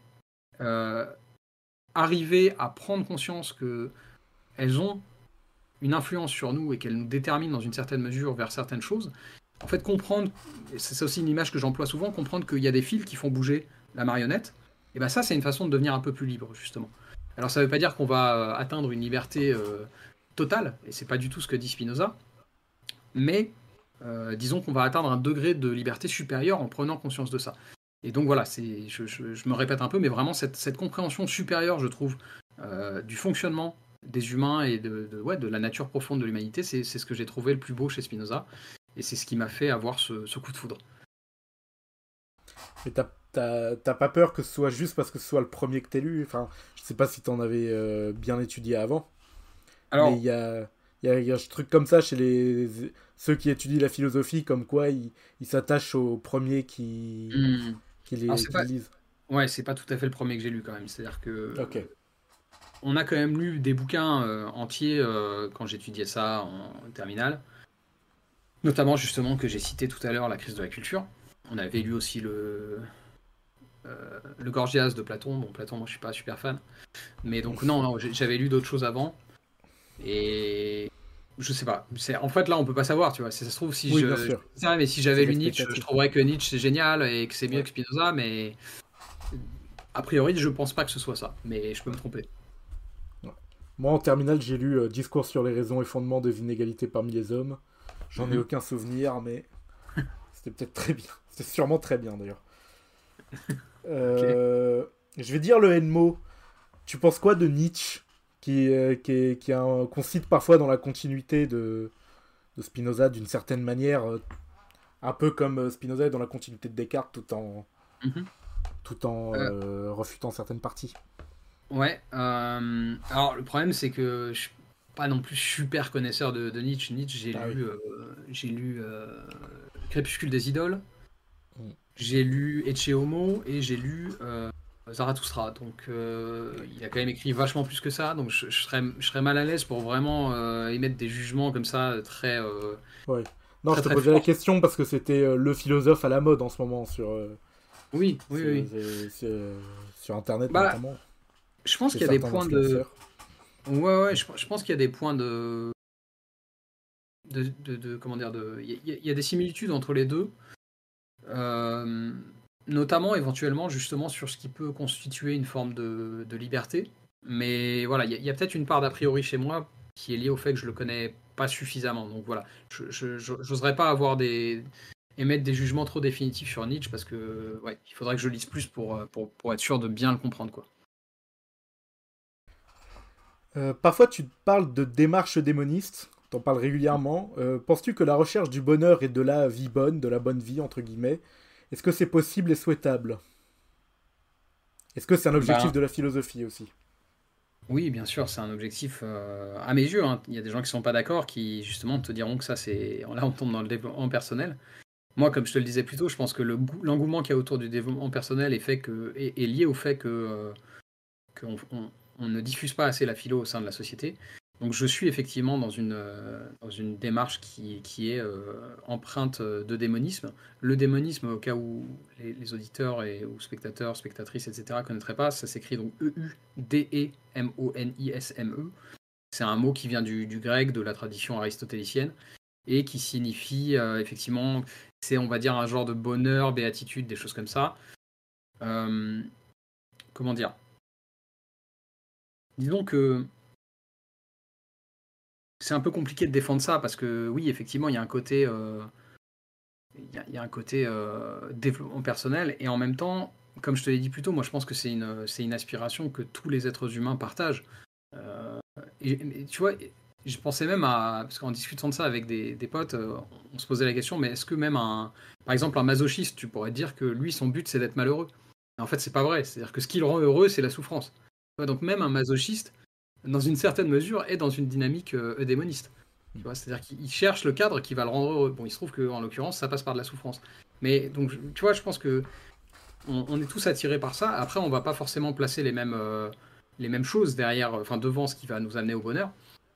euh, arriver à prendre conscience que elles ont une influence sur nous et qu'elles nous déterminent dans une certaine mesure vers certaines choses, en fait comprendre, c'est aussi une image que j'emploie souvent, comprendre qu'il y a des fils qui font bouger la marionnette, et ben ça c'est une façon de devenir un peu plus libre justement. Alors ça ne veut pas dire qu'on va euh, atteindre une liberté euh, totale, et c'est pas du tout ce que dit Spinoza, mais euh, disons qu'on va atteindre un degré de liberté supérieur en prenant conscience de ça. Et donc voilà, c'est, je, me répète un peu, mais vraiment cette, compréhension supérieure, je trouve, du fonctionnement des humains et de, la nature profonde de l'humanité, c'est, ce que j'ai trouvé le plus beau chez Spinoza, et c'est ce qui m'a fait avoir ce, coup de foudre. T'as pas peur que ce soit juste parce que ce soit le premier que t'as lu? Enfin, je sais pas si t'en avais euh, bien étudié avant. Alors, mais il y a, y, a, y a un truc comme ça chez les ceux qui étudient la philosophie, comme quoi ils s'attachent au premier qui, hmm. qui les lisent. Ouais, c'est pas tout à fait le premier que j'ai lu quand même. C'est-à-dire que. On a quand même lu des bouquins euh, entiers euh, quand j'étudiais ça en, terminale. Notamment, justement, que j'ai cité tout à l'heure, La crise de la culture. On avait lu aussi le. Euh, le Gorgias de Platon. Bon, Platon, moi je suis pas super fan. Mais donc, non, non j'avais lu d'autres choses avant. Et je sais pas. En fait, là, on peut pas savoir, tu vois. Si ça se trouve, si je. mais si j'avais lu Nietzsche, je trouverais que Nietzsche c'est génial et que c'est mieux que Spinoza, mais a priori, je pense pas que ce soit ça, mais je peux me tromper. Moi, en terminale, j'ai lu euh, Discours sur les raisons et fondements des inégalités parmi les hommes. J'en ai mhm. aucun souvenir, mais c'était peut-être très bien. C'était sûrement très bien, d'ailleurs. Euh, je vais dire le N-mot. Tu penses quoi de Nietzsche, qui, euh, qui, qui qu'on cite parfois dans la continuité de, de Spinoza d'une certaine manière, un peu comme Spinoza est dans la continuité de Descartes, tout en, mhm tout en euh. Euh, refutant certaines parties. Ouais. Euh, alors le problème c'est que je suis pas non plus super connaisseur de, Nietzsche. Nietzsche, j'ai ah lu, j'ai lu Crépuscule des idoles, mm. j'ai lu Ecce Homo et j'ai lu Zarathustra. Donc il a quand même écrit vachement plus que ça. Donc je, serais, je serais mal à l'aise pour vraiment émettre des jugements comme ça très. ouais. Non, je te posais la question parce que c'était le philosophe à la mode en ce moment sur. Oui, oui, oui. Sur Internet bah, notamment. Je pense qu'il y a des points de. Ouais, ouais, je, pense qu'il y a des points de. De, de, comment dire de il y, a des similitudes entre les deux euh, notamment éventuellement justement sur ce qui peut constituer une forme de, liberté mais voilà il y a, peut-être une part d'a priori chez moi qui est liée au fait que je le connais pas suffisamment donc voilà je n'oserais pas avoir des, émettre des jugements trop définitifs sur Nietzsche parce que il faudrait que je lise plus pour, euh, pour, pour être sûr de bien le comprendre. Quoi. Euh, parfois, tu parles de démarche démoniste, t'en parles régulièrement. Euh, penses-tu que la recherche du bonheur et de la vie bonne, de la bonne vie, entre guillemets, est-ce que c'est possible et souhaitable? Est-ce que c'est un objectif ben. de la philosophie aussi? Oui, bien sûr, c'est un objectif à mes yeux. Hein. Il y a des gens qui sont pas d'accord, qui justement te diront que ça, c'est. Là, on tombe dans le développement personnel. Moi, comme je te le disais plus tôt, je pense que l'engouement qu'il y a autour du développement personnel est, fait que, est, lié au fait que euh, qu'on on, ne diffuse pas assez la philo au sein de la société. Donc je suis effectivement dans une, euh, démarche qui, est euh, empreinte de démonisme. Le démonisme, au cas où les, auditeurs et, ou spectateurs, spectatrices, etc. connaîtraient pas, ça s'écrit donc E-U-D-E-M-O-N-I-S-M-E. -E. C'est un mot qui vient du, grec, de la tradition aristotélicienne, et qui signifie effectivement c'est, on va dire, un genre de bonheur, béatitude, des choses comme ça. Euh, comment dire? Disons que c'est un peu compliqué de défendre ça parce que oui, effectivement, il y a un côté, euh, il, a, un côté euh, développement personnel et en même temps, comme je te l'ai dit plus tôt, moi je pense que c'est une, c'est une aspiration que tous les êtres humains partagent. et, tu vois, je pensais même à. Parce qu'en discutant de ça avec des, potes, euh, on se posait la question mais est-ce que même un. Par exemple, un masochiste, tu pourrais dire que lui, son but, c'est d'être malheureux? En fait, c'est pas vrai. C'est-à-dire que ce qui le rend heureux, c'est la souffrance. Donc, même un masochiste, dans une certaine mesure, est dans une dynamique euh, eudémoniste. C'est-à-dire qu'il cherche le cadre qui va le rendre heureux. Bon, il se trouve qu'en l'occurrence, ça passe par de la souffrance. Mais donc, tu vois, je pense que on, est tous attirés par ça. Après, on va pas forcément placer les mêmes, euh, les mêmes choses derrière, enfin devant ce qui va nous amener au bonheur.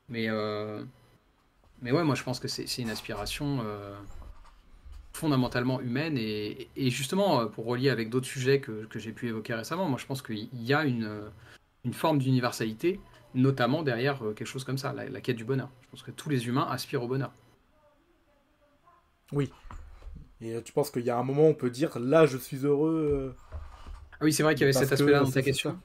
Mais, euh, mais ouais, moi je pense que c'est une aspiration euh, fondamentalement humaine. Et, justement, euh, pour relier avec d'autres sujets que, que j'ai pu évoquer récemment, moi je pense qu'il y a une, une forme d'universalité, notamment derrière quelque chose comme ça, la, quête du bonheur. Je pense que tous les humains aspirent au bonheur. Oui. Et tu penses qu'il y a un moment où on peut dire là je suis heureux Ah oui, c'est vrai qu'il y avait cet aspect-là dans ta question.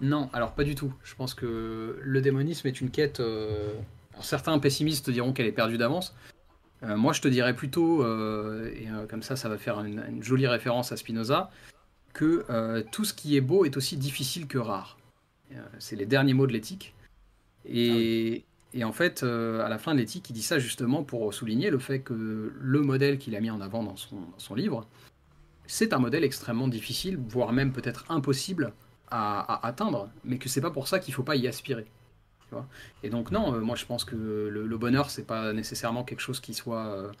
Non, alors pas du tout. Je pense que le démonisme est une quête. Euh, certains pessimistes diront qu'elle est perdue d'avance. Euh, moi, je te dirais plutôt, euh, et comme ça, ça va faire une, jolie référence à Spinoza, que tout ce qui est beau est aussi difficile que rare. C'est les derniers mots de l'éthique. Et, ah en fait, à la fin de l'éthique, il dit ça justement pour souligner le fait que le modèle qu'il a mis en avant dans son livre, c'est un modèle extrêmement difficile, voire même peut-être impossible à, atteindre, mais que c'est pas pour ça qu'il faut pas y aspirer. et donc non, euh, moi je pense que le, le bonheur c'est pas nécessairement quelque chose qui soit euh,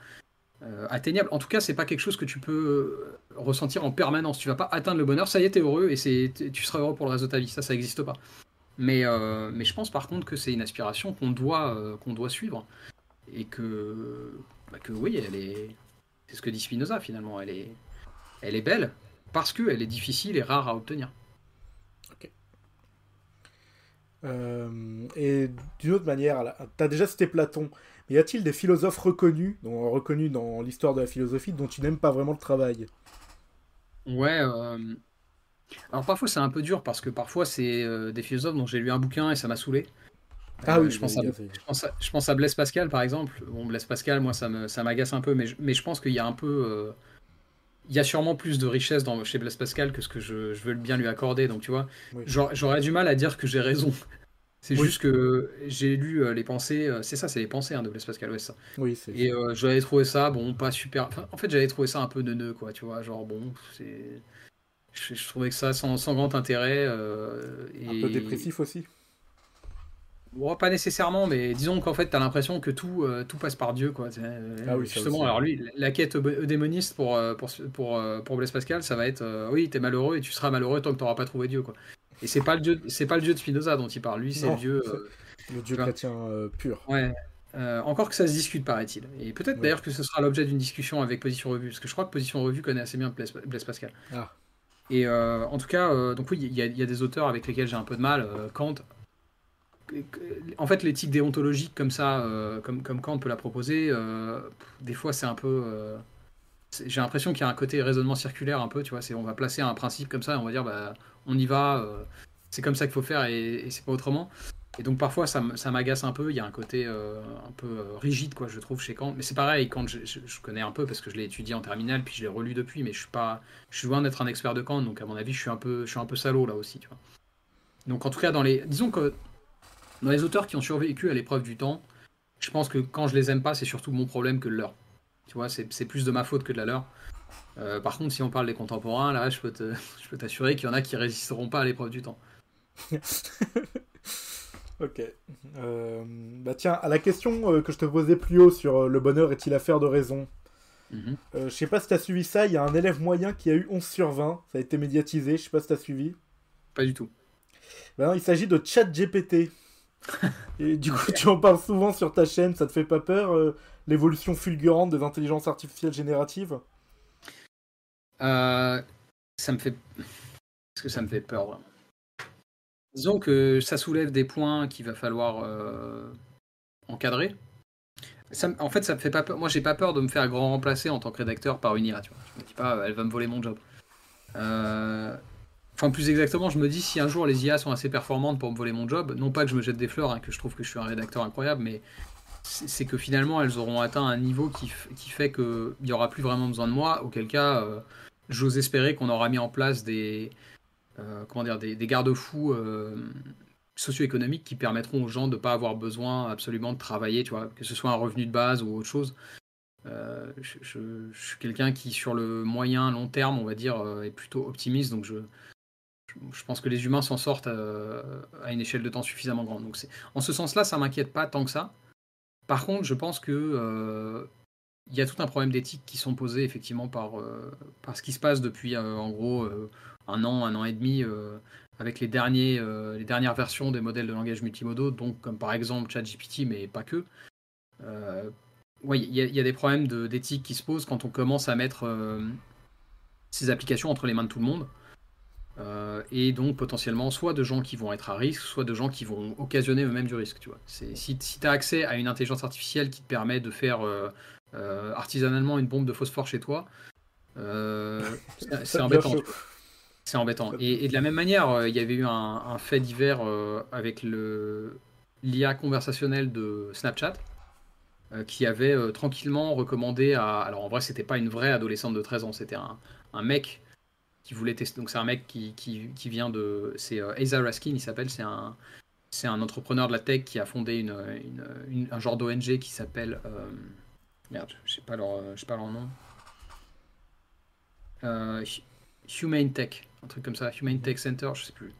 euh, atteignable. En tout cas, c'est pas quelque chose que tu peux ressentir en permanence. Tu vas pas atteindre le bonheur, ça y est, t'es heureux et c'est tu seras heureux pour le reste de ta vie. Ça, ça n'existe pas. Mais, mais je pense par contre que c'est une aspiration qu'on doit, qu'on doit suivre et que, bah, que oui, elle est. C'est ce que dit Spinoza finalement. Elle est, elle est belle parce qu'elle est difficile et rare à obtenir. Euh, et d'une autre manière, tu as déjà cité Platon, mais y a-t-il des philosophes reconnus, dont, reconnus dans l'histoire de la philosophie, dont tu n'aimes pas vraiment le travail? Ouais. Euh, alors parfois c'est un peu dur parce que parfois c'est euh, des philosophes dont j'ai lu un bouquin et ça m'a saoulé. Ah oui, je pense, à, je, pense à, Blaise Pascal par exemple. Bon, Blaise Pascal, moi ça m'agace ça un peu, mais je, mais je pense qu'il y a un peu il y a sûrement plus de richesse dans, chez Blaise Pascal que ce que je, veux bien lui accorder. Donc, tu vois, j'aurais du mal à dire que j'ai raison. C'est juste que j'ai lu euh, les pensées, euh, c'est ça, c'est les pensées hein, de Blaise Pascal, ouais, ça. Oui, Et euh, j'avais trouvé ça, bon, pas super. en fait, j'avais trouvé ça un peu neuneux, quoi, tu vois, genre, bon, c'est. Je, trouvais que ça sans, sans grand intérêt. Un peu dépressif aussi pas nécessairement, mais disons qu'en fait, tu as l'impression que tout, euh, tout passe par Dieu. Quoi. Ah oui, Justement, alors lui, la quête eudémoniste pour, euh, pour, pour, euh, pour Blaise Pascal, ça va être oui, tu es malheureux et tu seras malheureux tant que tu n'auras pas trouvé Dieu. Quoi. Et c'est pas le dieu, c'est pas le dieu de Spinoza dont il parle. Lui, c'est le dieu, le dieu chrétien pur. Ouais. encore que ça se discute, paraît-il. Et peut-être d'ailleurs que ce sera l'objet d'une discussion avec Position Revue, parce que je crois que Position Revue connaît assez bien Blaise, Pascal. Ah. Et en tout cas, donc oui, il y, y, a des auteurs avec lesquels j'ai un peu de mal. Kant, en fait, l'éthique déontologique comme ça, euh, comme, comme Kant peut la proposer, euh, des fois c'est un peu. Euh, j'ai l'impression qu'il y a un côté raisonnement circulaire un peu, tu vois. C'est on va placer un principe comme ça et on va dire bah on y va, c'est comme ça qu'il faut faire et, c'est pas autrement. Et donc parfois ça, m'agace un peu. Il y a un côté un peu rigide quoi, je trouve chez Kant. Mais c'est pareil, Kant je, connais un peu parce que je l'ai étudié en terminale puis je l'ai relu depuis, mais je suis pas, je suis loin d'être un expert de Kant, donc à mon avis je suis un peu, je suis un peu salaud là aussi. Donc en tout cas dans les, disons que dans les auteurs qui ont survécu à l'épreuve du temps, je pense que quand je les aime pas, c'est surtout mon problème que le leur. Tu vois, c'est plus de ma faute que de la leur. Euh, par contre, si on parle des contemporains, là, je peux t'assurer qu'il y en a qui résisteront pas à l'épreuve du temps. ok. Euh, bah tiens, à la question euh, que je te posais plus haut sur le bonheur est-il affaire de raison? Mhm. Je sais pas si tu as suivi ça, il y a un élève moyen qui a eu 11 sur 20, ça a été médiatisé, je sais pas si tu as suivi. Pas du tout. Bah il s'agit de ChatGPT. Et du coup, tu en parles souvent sur ta chaîne, ça te fait pas peur l'évolution fulgurante des intelligences artificielles génératives? Euh, Ça me fait. Est-ce que ça me fait peur Disons que ça soulève des points qu'il va falloir euh, encadrer. en fait, ça me fait pas peur. Moi, j'ai pas peur de me faire grand remplacer en tant que rédacteur par une IA. Tu vois. Je me dis pas, elle va me voler mon job. Euh, Enfin, plus exactement, je me dis si un jour les IA sont assez performantes pour me voler mon job, non pas que je me jette des fleurs, hein, que je trouve que je suis un rédacteur incroyable, mais c'est que finalement elles auront atteint un niveau qui, fait qu'il n'y aura plus vraiment besoin de moi, auquel cas j'ose espérer qu'on aura mis en place des, euh, comment dire, des, garde-fous euh, socio-économiques qui permettront aux gens de ne pas avoir besoin absolument de travailler, tu vois, que ce soit un revenu de base ou autre chose. je, je, suis quelqu'un qui, sur le moyen long terme, on va dire, est plutôt optimiste, donc je, je pense que les humains s'en sortent euh, à, une échelle de temps suffisamment grande. Donc en ce sens-là, ça m'inquiète pas tant que ça. Par contre, je pense que euh, il y a tout un problème d'éthique qui sont posés effectivement par, euh, par ce qui se passe depuis en gros un an, un an et demi avec les, derniers, les dernières versions des modèles de langage multimodaux, donc comme par exemple ChatGPT, mais pas que. Il y, a des problèmes d'éthique qui se posent quand on commence à mettre ces applications entre les mains de tout le monde. Euh, et donc potentiellement soit de gens qui vont être à risque, soit de gens qui vont occasionner eux-mêmes du risque. Tu vois. Si, si tu as accès à une intelligence artificielle qui te permet de faire euh, euh, artisanalement une bombe de phosphore chez toi, c'est embêtant. C'est embêtant. Et, de la même manière, il y avait eu un, fait divers avec l'IA conversationnelle de Snapchat qui avait tranquillement recommandé à. Alors en vrai, c'était pas une vraie adolescente de 13 ans, c'était un, un mec qui voulait tester. Donc c'est un mec qui, qui, qui vient de, c'est euh, Asa Raskin, il s'appelle, c'est un, c'est un entrepreneur de la tech qui a fondé une, une, un genre d'ONG qui s'appelle, euh, merde, je sais pas leur, je sais pas leur nom. Humane Tech, un truc comme ça, Humane Tech Center, je sais plus.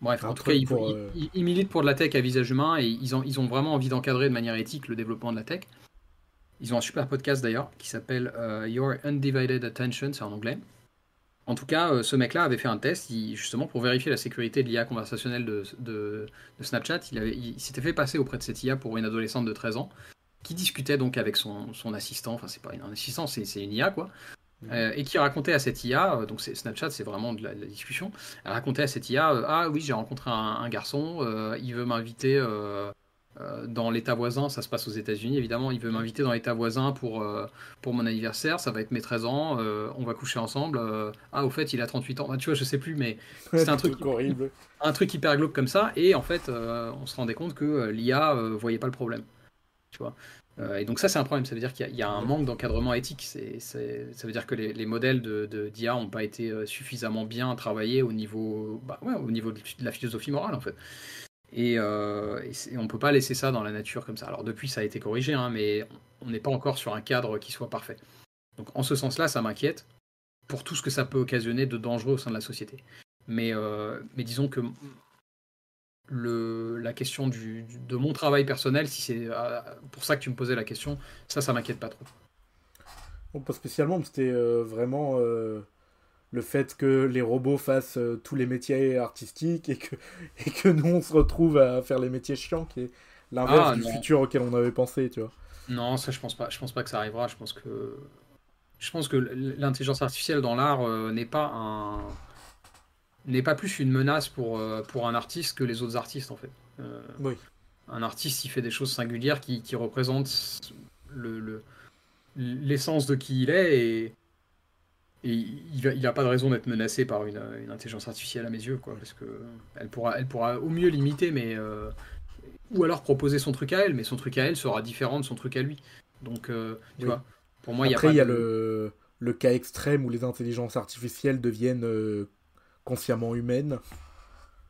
Bref, Un en tout cas, truc ils, pour, ils- euh, ils- ils militent pour de la tech à visage humain et ils ont, ils ont vraiment envie d'encadrer de manière éthique le développement de la tech. Ils ont un super podcast d'ailleurs qui s'appelle euh, Your Undivided Attention, c'est en anglais. En tout cas, euh, ce mec-là avait fait un test il- justement pour vérifier la sécurité de l'IA conversationnelle de, de- de Snapchat. Il, avait- il s'était fait passer auprès de cette IA pour une adolescente de 13 ans qui discutait donc avec son, son assistant, enfin c'est pas un assistant, c'est c'est une IA quoi, Euh, et qui racontait à cette IA, euh, donc c'est- Snapchat c'est vraiment de la, de la discussion, elle racontait à cette IA, euh, ah oui j'ai rencontré un, un garçon, euh, il veut m'inviter dans l'état voisin, ça se passe aux États-Unis évidemment, il veut m'inviter dans l'état voisin pour, pour mon anniversaire, ça va être mes 13 ans, on va coucher ensemble, ah au fait il a 38 ans, Enfin, tu vois je sais plus mais c'est un truc horrible. un truc hyper glauque comme ça, et en fait, on se rendait compte que l'IA voyait pas le problème. Euh, et donc ça, c'est un problème. Ça veut dire qu'il y, a- un manque d'encadrement éthique. Ça veut dire que les, les modèles de, de- d'IA n'ont pas été euh, suffisamment bien travaillés au niveau, bah, au niveau de la philosophie morale, en fait. Et, euh, on peut pas laisser ça dans la nature comme ça. Alors depuis, ça a été corrigé, hein, mais on n'est pas encore sur un cadre qui soit parfait. Donc en ce sens-là, ça m'inquiète pour tout ce que ça peut occasionner de dangereux au sein de la société. Mais disons que le, la question du, du- de mon travail personnel, si c'est euh, pour ça que tu me posais la question, ça, ça m'inquiète pas trop. Bon, pas spécialement, c'était euh, vraiment euh, le fait que les robots fassent euh, tous les métiers artistiques et que, et que nous on se retrouve à faire les métiers chiants, qui est l'inverse Ah, du non. futur auquel on avait pensé, tu vois. Non, ça, je pense pas. Je pense pas que ça arrivera. Je pense que je pense que l'intelligence artificielle dans l'art euh, n'est pas un n'est pas plus une menace pour euh, pour un artiste que les autres artistes en fait. Euh, Oui. un artiste, il fait des choses singulières qui, qui représentent le, le- l'essence de qui il est et, et il a, il a pas de raison d'être menacé par une, une intelligence artificielle à mes yeux, quoi, parce que elle pourra, elle pourra au mieux l'imiter, mais euh, ou alors proposer son truc à elle, mais son truc à elle sera différent de son truc à lui. Donc, euh, tu Oui. vois, pour moi, il y a Après, il y a de- le, le cas extrême où les intelligences artificielles deviennent euh, consciemment humaines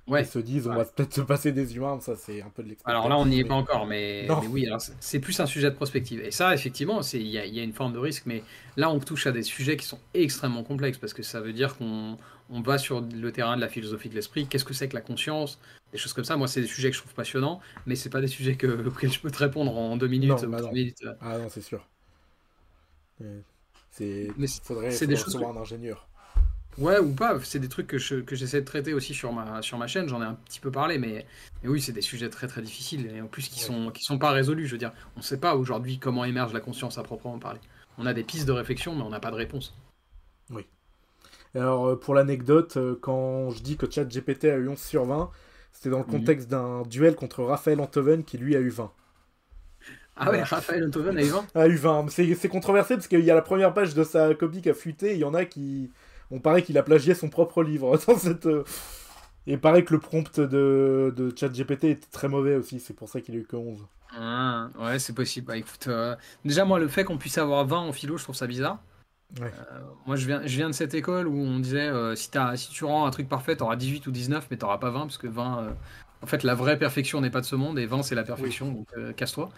Ouais. et se disent on va peut-être se passer des humains, ça c'est un peu de l'expérience. Alors là, on n'y est pas encore, mais, mais oui, c'est- plus un sujet de prospective. Et ça, effectivement, il y, a- il y a une forme de risque, mais là, on touche à des sujets qui sont extrêmement complexes, parce que ça veut dire qu'on on va sur le terrain de la philosophie de l'esprit. Qu'est-ce que c'est que la conscience? Des choses comme ça. Moi, c'est des sujets que je trouve passionnants, mais c'est pas des sujets que, auxquels je peux te répondre en deux minutes Non, bah non. minutes. Ah non, c'est sûr. C'est... Faudrait, c'est des faudrait choses un ingénieur. Ouais, ou pas. C'est des trucs que je- que j'essaie de traiter aussi sur ma, sur ma chaîne. J'en ai un petit peu parlé, mais, mais oui, c'est des sujets très très difficiles et en plus qui sont qui sont pas résolus. Je veux dire, on sait pas aujourd'hui comment émerge la conscience à proprement parler. On a des pistes de réflexion, mais on n'a pas de réponse. Alors, euh, pour l'anecdote, euh, quand je dis que ChatGPT a eu 11 sur 20, c'était dans le Mhm. contexte d'un duel contre Raphaël Antoven qui lui a eu 20. Ah ouais, Raphaël Antoven a eu 20 A eu 20. C'est, controversé parce qu'il y a la première page de sa copie qui a fuité, il y en a qui. On paraît qu'il a plagié son propre livre dans cette. euh, Et pareil que le prompt de, de ChatGPT était très mauvais aussi, c'est pour ça qu'il a eu que 11. Ah, Ouais, c'est possible. Bah, écoute, euh, déjà moi, le fait qu'on puisse avoir 20 en philo, je trouve ça bizarre. Ouais. Euh, moi, je viens, je viens de cette école où on disait euh, si, si tu rends un truc parfait, t'auras 18 ou 19, mais t'auras pas 20 parce que 20, euh, en fait, la vraie perfection n'est pas de ce monde et 20 c'est la perfection, donc casse-toi.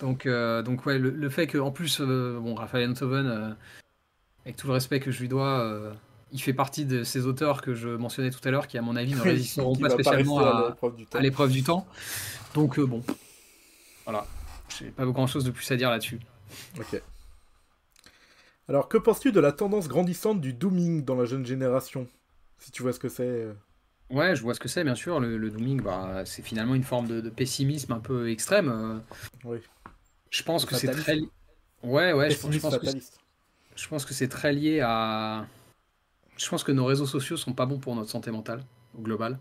Donc, donc ouais, le, le fait que en plus, bon, Raphaël Antoven, avec tout le respect que je lui dois, euh, il fait partie de ces auteurs que je mentionnais tout à l'heure qui, à mon avis, ne résisteront pas spécialement à, l'épreuve du temps. à l'épreuve du temps. Donc euh, bon, voilà, j'ai pas grand chose de plus à dire là-dessus. Ok. Alors, que penses-tu de la tendance grandissante du dooming dans la jeune génération? Si tu vois ce que c'est. euh. Ouais, je vois ce que c'est, bien sûr. Le, le dooming, bah, c'est finalement une forme de, de pessimisme un peu extrême. Oui. Je pense que c'est très. Ouais, ouais, je, pense- je pense que. Je pense que c'est très lié à. Je pense que nos réseaux sociaux sont pas bons pour notre santé mentale, au global.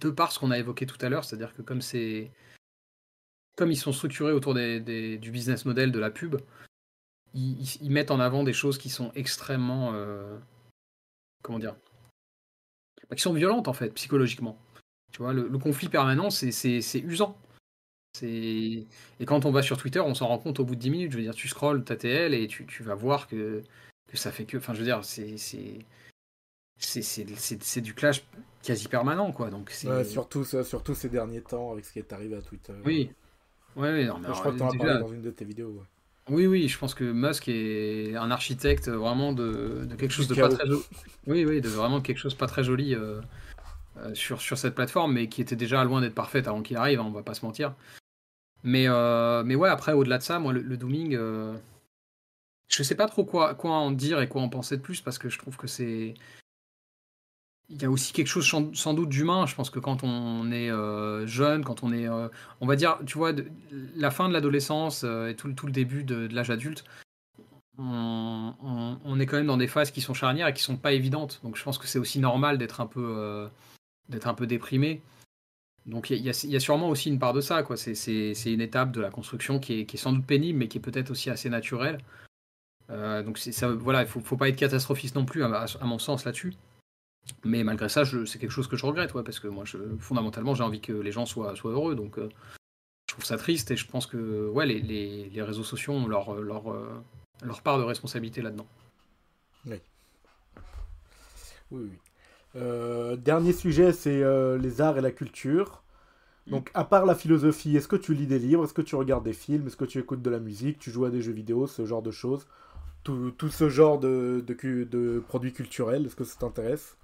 De par ce qu'on a évoqué tout à l'heure, c'est-à-dire que comme c'est. Comme ils sont structurés autour des, du business model de la pub, ils, mettent en avant des choses qui sont extrêmement. euh, Comment dire bah, Qui sont violentes, en fait, psychologiquement. Tu vois, le, le conflit permanent, c'est usant. Et quand on va sur Twitter, on s'en rend compte au bout de 10 minutes. Je veux dire, tu scrolles ta TL et tu, tu vas voir que, que ça fait que. Enfin, je veux dire, c'est du clash quasi permanent, quoi. Donc. Ouais, surtout, ces derniers temps avec ce qui est arrivé à Twitter. Oui. Ouais, ouais, non, mais Je crois que t'en as déjà- parlé dans une de tes vidéos. ouais. Oui, oui, je pense que Musk est un architecte vraiment de, quelque chose de pas très joli. Oui, oui, de vraiment quelque chose pas très joli euh, euh, sur, sur cette plateforme, mais qui était déjà loin d'être parfaite avant qu'il arrive, hein, on va pas se mentir. Mais, euh, mais ouais, après, au-delà de ça, moi, le, dooming, je sais pas trop quoi, quoi en dire et quoi en penser de plus, parce que je trouve que c'est il y a aussi quelque chose sans doute d'humain. Je pense que quand on est euh, jeune, quand on est, euh, on va dire, tu vois, la fin de l'adolescence euh, et tout, tout, le début de, l'âge adulte, on, est quand même dans des phases qui sont charnières et qui sont pas évidentes. Donc je pense que c'est aussi normal d'être un peu, d'être un peu déprimé. Donc il y, a sûrement aussi une part de ça. Quoi. C'est, une étape de la construction qui est, sans doute pénible, mais qui est peut-être aussi assez naturelle. donc ça, voilà, il faut, faut pas être catastrophiste non plus, à mon sens, là-dessus. Mais malgré ça, c'est quelque chose que je regrette, parce que moi, fondamentalement, j'ai envie que les gens soient, heureux. Donc, euh, je trouve ça triste et je pense que les réseaux sociaux ont leur, leur, euh, leur part de responsabilité là-dedans. Oui. Oui, oui. Euh, dernier sujet, c'est les arts et la culture. Donc, à part la philosophie, est-ce que tu lis des livres? Est-ce que tu regardes des films? Est-ce que tu écoutes de la musique? Tu joues à des jeux vidéo? Ce genre de choses? Tout, tout ce genre de, de, de produits culturels Est-ce que ça t'intéresse?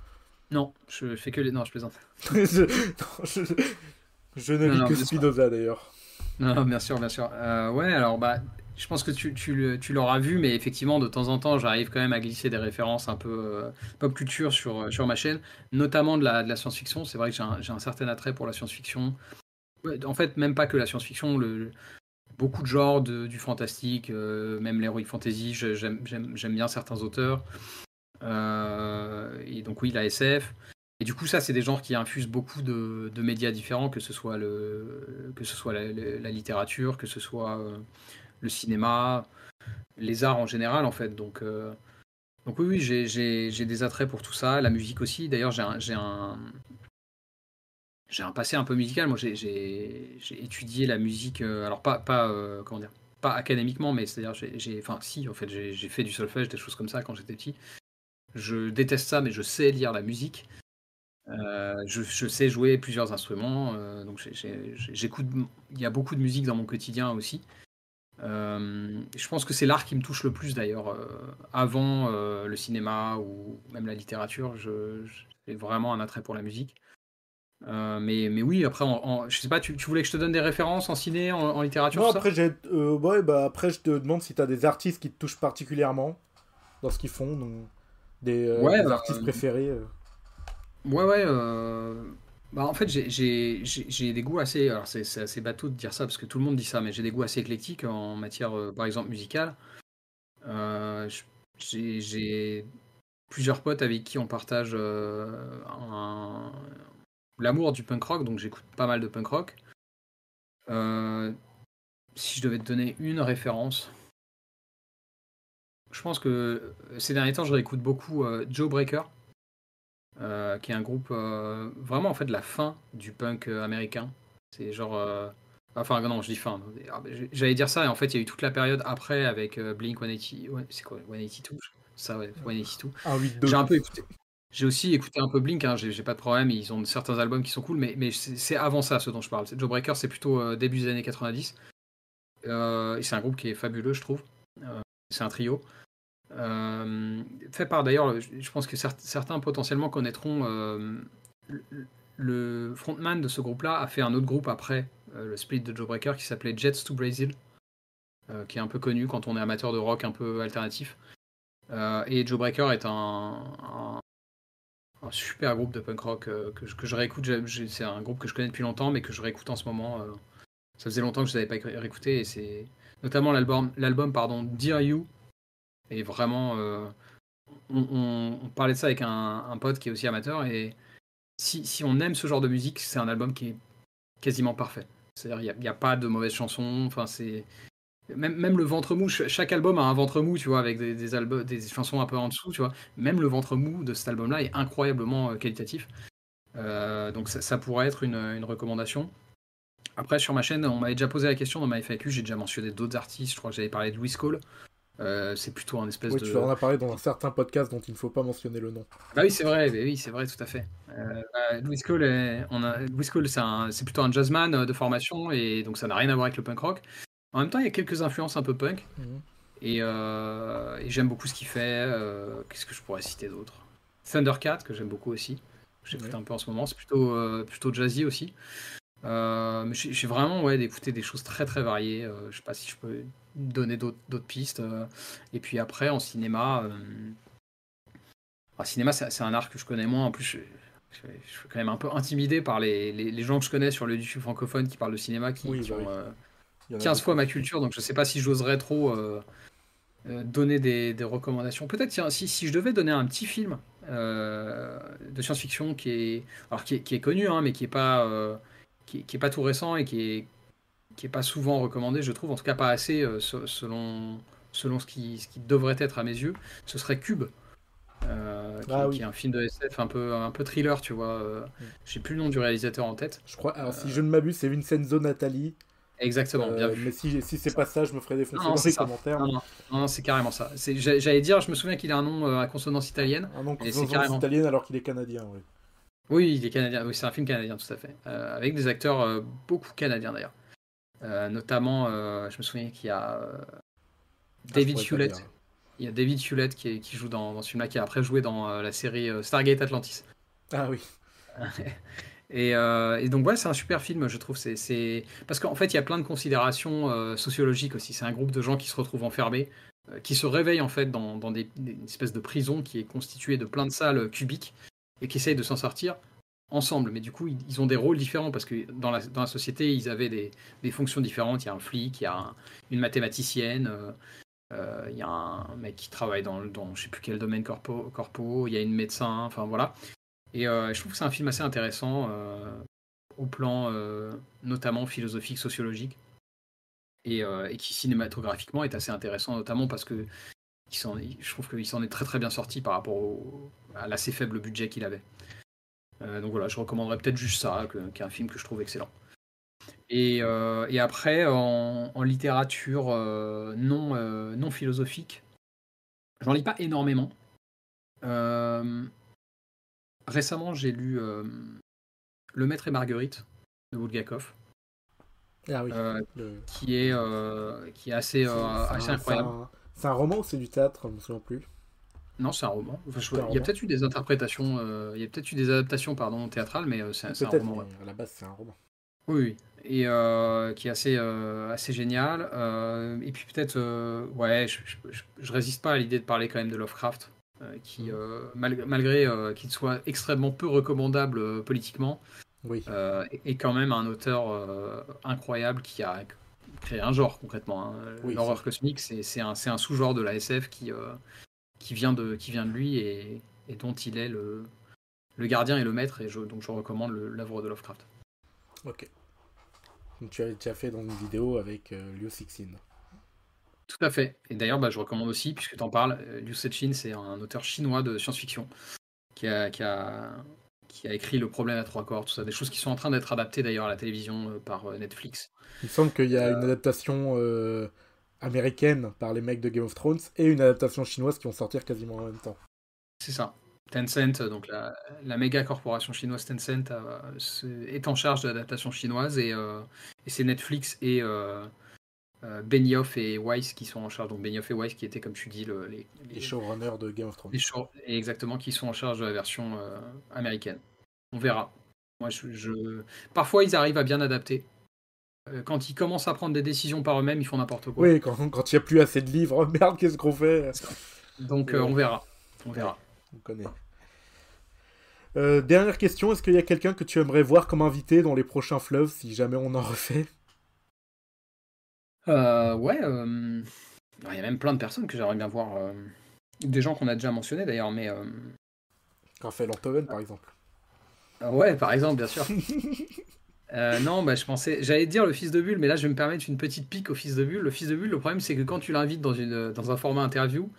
Non, je fais que les. Non, je plaisante. je, ne lis que Spinoza d'ailleurs. Non, bien sûr, bien sûr. Euh, ouais, alors bah, je pense que tu, l'auras vu, mais effectivement, de temps en temps, j'arrive quand même à glisser des références un peu euh, pop culture sur, euh, sur ma chaîne, notamment de la, science-fiction. C'est vrai que j'ai un, certain attrait pour la science-fiction. En fait, même pas que la science-fiction, beaucoup de genres, du fantastique, même l'heroic fantasy. J'aime bien certains auteurs. Euh, et donc oui, la SF. Et du coup, ça, c'est des genres qui infusent beaucoup de, médias différents, que ce soit, la, littérature, que ce soit euh, le cinéma, les arts en général, en fait. Donc, euh, donc oui, oui j'ai des attraits pour tout ça, la musique aussi. D'ailleurs, j'ai un, un, un passé un peu musical. Moi, j'ai étudié la musique, alors pas, pas comment dire, pas académiquement, mais c'est-à-dire, j'ai, enfin, si, en fait, j'ai fait du solfège, des choses comme ça quand j'étais petit. Je déteste ça, mais je sais lire la musique. Euh, je, sais jouer plusieurs instruments, euh, donc j'écoute. Il y a beaucoup de musique dans mon quotidien aussi. Euh, je pense que c'est l'art qui me touche le plus d'ailleurs. avant le cinéma ou même la littérature, j'ai vraiment un attrait pour la musique. mais, mais oui, après, je sais pas, tu, voulais que je te donne des références en ciné, en, littérature Non, après, ouais, bah, après, je te demande si tu as des artistes qui te touchent particulièrement dans ce qu'ils font. Donc... Des, euh, euh, artistes préférés euh. Ouais, ouais. Bah, en fait, j'ai des goûts assez. Alors, c'est assez bateau de dire ça parce que tout le monde dit ça, mais j'ai des goûts assez éclectiques en matière, par exemple, musicale. j'ai plusieurs potes avec qui on partage l'amour du punk rock, donc j'écoute pas mal de punk rock. si je devais te donner une référence, je pense que euh, ces derniers temps, je réécoute beaucoup euh, Joe Breaker, euh, qui est un groupe vraiment en fait la fin du punk américain. C'est genre. Enfin, non, je dis fin. J'allais dire ça, et en fait, il y a eu toute la période après avec Blink 180. C'est quoi 182 Ça, ouais, 182. Ah, j'ai un peu écouté. J'ai aussi écouté un peu Blink, hein, j'ai pas de problème, ils ont certains albums qui sont cool, mais, mais c'est avant ça ce dont je parle. Joe Breaker, c'est plutôt début des années 90. et c'est un groupe qui est fabuleux, je trouve. c'est un trio. Euh, fait par d'ailleurs, je pense que certains potentiellement connaîtront euh, le frontman de ce groupe-là a fait un autre groupe après euh, le split de Joe Breaker qui s'appelait Jets to Brazil, qui est un peu connu quand on est amateur de rock un peu alternatif. et Joe Breaker est un, super groupe de punk rock que, que, je réécoute. C'est un groupe que je connais depuis longtemps, mais que je réécoute en ce moment. ça faisait longtemps que je ne l'avais pas réécouté, et c'est notamment l'album, l'album pardon, Dear You et vraiment, euh, on, parlait de ça avec un, pote qui est aussi amateur. Et si, on aime ce genre de musique, c'est un album qui est quasiment parfait. C'est-à-dire, il n'y a, pas de mauvaises chansons. Enfin, c'est. Même, même, le ventre mou, chaque album a un ventre mou, tu vois, avec des, albums, des chansons un peu en dessous, tu vois. Même le ventre mou de cet album-là est incroyablement euh, qualitatif. Euh, donc ça, pourrait être une, une, recommandation. Après, sur ma chaîne, on m'avait déjà posé la question dans ma FAQ, j'ai déjà mentionné d'autres artistes, je crois que j'avais parlé de Louis Cole. Euh, c'est plutôt un espèce oui, de. Tu en as parlé dans un certain podcast dont il ne faut pas mentionner le nom. Bah oui, c'est vrai, oui, c'est vrai, tout à fait. Euh, Louis Cole, on a... Louis Cole c'est, plutôt un jazzman euh, de formation, et donc ça n'a rien à voir avec le punk rock. En même temps, il y a quelques influences un peu punk. Mhm. Et, euh, et j'aime beaucoup ce qu'il fait. Qu'est-ce que je pourrais citer d'autre? Thundercat, que j'aime beaucoup aussi. J'écoute Ouais. un peu en ce moment. C'est plutôt, plutôt jazzy aussi. Mais j'ai j'ai vraiment ouais, d'écouter des choses très très variées. Je sais pas si je peux donner d'autres d'autres pistes. euh. Et puis après, en cinéma, euh, en cinéma, c'est c'est un art que je connais moins. En plus, je, je- je suis quand même un peu intimidé par les, les- les gens que je connais sur le YouTube francophone qui parlent de cinéma, qui, Oui, qui bah ont oui. euh, Il y en a 15 beaucoup. fois ma culture, donc je sais pas si j'oserais trop euh, euh, donner des, des recommandations. Peut-être si, si je devais donner un petit film euh, de science-fiction qui est, alors qui est, qui est connu, hein, mais qui est pas euh, qui, est- qui est pas tout récent et qui est qui est pas souvent recommandé, je trouve, en tout cas pas assez euh, se- selon selon ce qui, ce qui devrait être à mes yeux, ce serait Cube. euh, qui, Ah oui. qui est un film de SF un peu un peu thriller, tu vois. euh, J'ai plus le nom du réalisateur en tête. Je crois, alors si je ne m'abuse, c'est Vincenzo Natali. Exactement, bien vu. mais si, si c'est pas ça, je me ferai défoncer Non, non, dans les ça. commentaires. Non, non, c'est carrément ça. J'allais dire, je me souviens qu'il a un nom à consonance italienne. Un nom consonance carrément- italienne alors qu'il est canadien. ouais. Oui, il est canadien. Oui, c'est un film canadien, tout à fait. Euh, avec des acteurs euh, beaucoup canadiens d'ailleurs. Euh, notamment, euh, je me souviens qu'il y a euh, Ah, David Hewlett. Il y a David Hewlett qui, est- qui joue dans, dans ce film-là, qui a après joué dans la série Stargate Atlantis. Ah oui. Et, euh, et donc ouais, c'est un super film, je trouve. C'est, c'est... Parce qu'en fait, il y a plein de considérations euh, sociologiques aussi. C'est un groupe de gens qui se retrouvent enfermés, euh, qui se réveillent en fait dans, dans des, des- une espèce de prison qui est constituée de plein de salles cubiques et qui essayent de s'en sortir ensemble. Mais du coup, ils, ont des rôles différents parce que dans la, dans la société, ils avaient des, des fonctions différentes. Il y a un flic, il y a un- une mathématicienne. euh, euh, il y a un mec qui travaille dans, dans je sais plus quel domaine corpo, corpo, il y a une médecin, enfin voilà. Et euh, je trouve que c'est un film assez intéressant au plan notamment philosophique, sociologique, et, qui cinématographiquement est assez intéressant, notamment parce que il je trouve qu'il s'en est très très bien sorti par rapport au- à l'assez faible budget qu'il avait. Euh, donc voilà, je recommanderais peut-être juste ça, qui est un film que je trouve excellent. Et, euh, et après, en, en littérature euh, non, non philosophique, j'en lis pas énormément. Récemment, j'ai lu Le Maître et Marguerite de Bulgakov, Ah oui. euh, Le- qui, est, euh, qui est assez, euh, assez un- incroyable. c'est un- roman ou c'est du théâtre Je me souviens plus. Non, c'est un roman. Enfin, je- il y a peut-être eu des interprétations, euh, il y a peut-être eu des adaptations pardon, théâtrales, mais euh, c'est un roman. ouais. à la base, c'est un roman. Oui, oui. Et euh, qui est assez, euh, assez génial. Et puis peut-être, ouais, je, je, résiste pas à l'idée de parler quand même de Lovecraft, qui, mal- malgré qu'il soit extrêmement peu recommandable politiquement, Oui. est quand même un auteur incroyable qui a créé un genre concrètement. hein. Oui, L'horreur cosmique, c'est un, un sous-genre de la SF qui, qui, vient de, qui vient de lui et, et dont il est le, le gardien et le maître. Et je, donc je recommande l'œuvre de Lovecraft. Ok. Donc, tu as déjà fait dans une vidéo avec euh, Liu Sixin. Tout à fait. Et d'ailleurs, bah, je recommande aussi, puisque tu en parles, euh, Liu Cixin, c'est un auteur chinois de science-fiction qui a, qui, a, qui a écrit Le problème à trois corps, tout ça. Des choses qui sont en train d'être adaptées d'ailleurs à la télévision euh, par Netflix. Il me semble qu'il y a Euh. une adaptation américaine par les mecs de Game of Thrones et une adaptation chinoise qui vont sortir quasiment en même temps. C'est ça. Tencent, donc la, la méga corporation chinoise Tencent, a- se- est en charge de l'adaptation chinoise et, euh, et c'est Netflix et euh, euh, Benioff et Weiss qui sont en charge. Donc Benioff et Weiss qui étaient, comme tu dis, le- les, Les showrunners de Game of Thrones. les show- et exactement qui sont en charge de la version euh, américaine. On verra. Moi, je, je- Parfois, ils arrivent à bien adapter. Euh, Quand ils commencent à prendre des décisions par eux-mêmes, ils font n'importe quoi. Oui, quand quand il n'y a plus assez de livres, merde, qu'est-ce qu'on fait Donc, euh, on verra. On verra. On connaît. Euh, dernière question, est-ce qu'il y a quelqu'un que tu aimerais voir comme invité dans les prochains fleuves si jamais on en refait? Euh, ouais, il y a même plein de personnes que j'aimerais bien voir. Des gens qu'on a déjà mentionnés d'ailleurs, mais Raphaël Antoven par exemple. ouais, par exemple, bien sûr. Euh, non, bah, je pensais, j'allais dire le fils de Bulle, mais là je vais me permettre une petite pique au fils de Bulle. Le fils de Bulle, le problème c'est que quand tu l'invites dans, une, dans un format interview,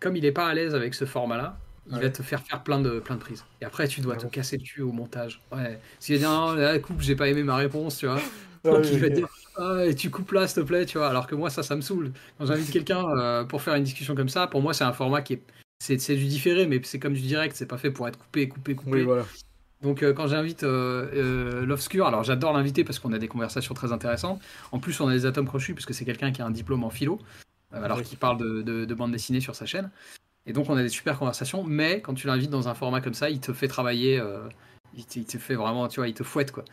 comme il est pas à l'aise avec ce format-là, il Ouais. va te faire faire plein de, plein de prises. Et après tu dois Ah te casser le cul au montage. Ouais. S'il va dire, non, la coupe, j'ai pas aimé ma réponse, tu vois. Ah Donc oui, il va oui. te dire ah, et tu coupes là s'il te plaît tu vois alors que moi ça ça me saoule quand j'invite quelqu'un euh, pour faire une discussion comme ça pour moi c'est un format qui est c'est c'est du différé mais c'est comme du direct c'est pas fait pour être coupé coupé coupé Oui, voilà. Donc quand j'invite l'Obscur, alors j'adore l'inviter parce qu'on a des conversations très intéressantes. En plus, on a des atomes crochus parce que c'est quelqu'un qui a un diplôme en philo, alors qu'il parle de, bande dessinée sur sa chaîne. Et donc on a des super conversations, mais quand tu l'invites dans un format comme ça, il te fait travailler, il, te, fait vraiment, tu vois, il te fouette quoi.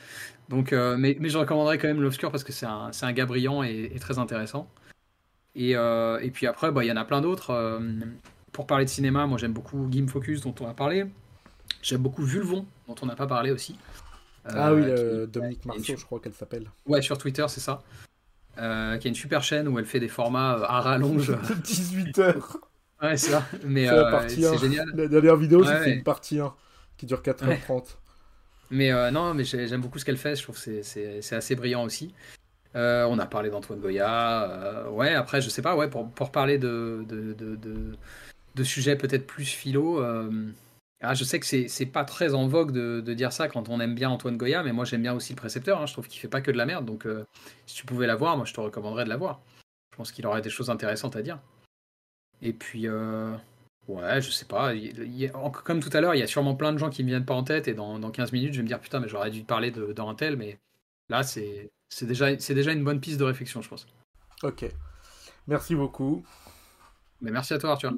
Donc, mais, je recommanderais quand même l'Obscur parce que c'est un, un, gars brillant et, très intéressant. Et, et, puis après, bah, il y en a plein d'autres. pour parler de cinéma, moi j'aime beaucoup Game Focus dont on a parlé. J'aime beaucoup Vulvon, dont on n'a pas parlé aussi. ah oui, euh, Dominique Marceau, je crois qu'elle s'appelle. Ouais, sur Twitter, c'est ça. Euh, qui a une super chaîne où elle fait des formats euh, à rallonge. 18 heures. Ouais, c'est ça. Mais c'est génial. La dernière vidéo, c'est une partie 1 qui dure 4h30. Mais non, mais j'aime beaucoup ce qu'elle fait. Je trouve que c'est assez brillant aussi. on a parlé d'Antoine Goya. ouais, après, je sais pas, ouais, pour, pour parler de, de, de, de sujets peut-être plus philo. Ah, je sais que c'est pas très en vogue de, dire ça quand on aime bien Antoine Goya, mais moi j'aime bien aussi le précepteur. Hein. Je trouve qu'il fait pas que de la merde. Donc euh, si tu pouvais la voir, moi je te recommanderais de la voir. Je pense qu'il aurait des choses intéressantes à dire. Et puis, euh, ouais, je sais pas. comme tout à l'heure, il y a sûrement plein de gens qui me viennent pas en tête et dans, 15 minutes, je vais me dire putain, mais j'aurais dû parler d'un tel, mais là c'est déjà, déjà une bonne piste de réflexion, je pense. Ok. Merci beaucoup. Mais merci à toi, Arthur.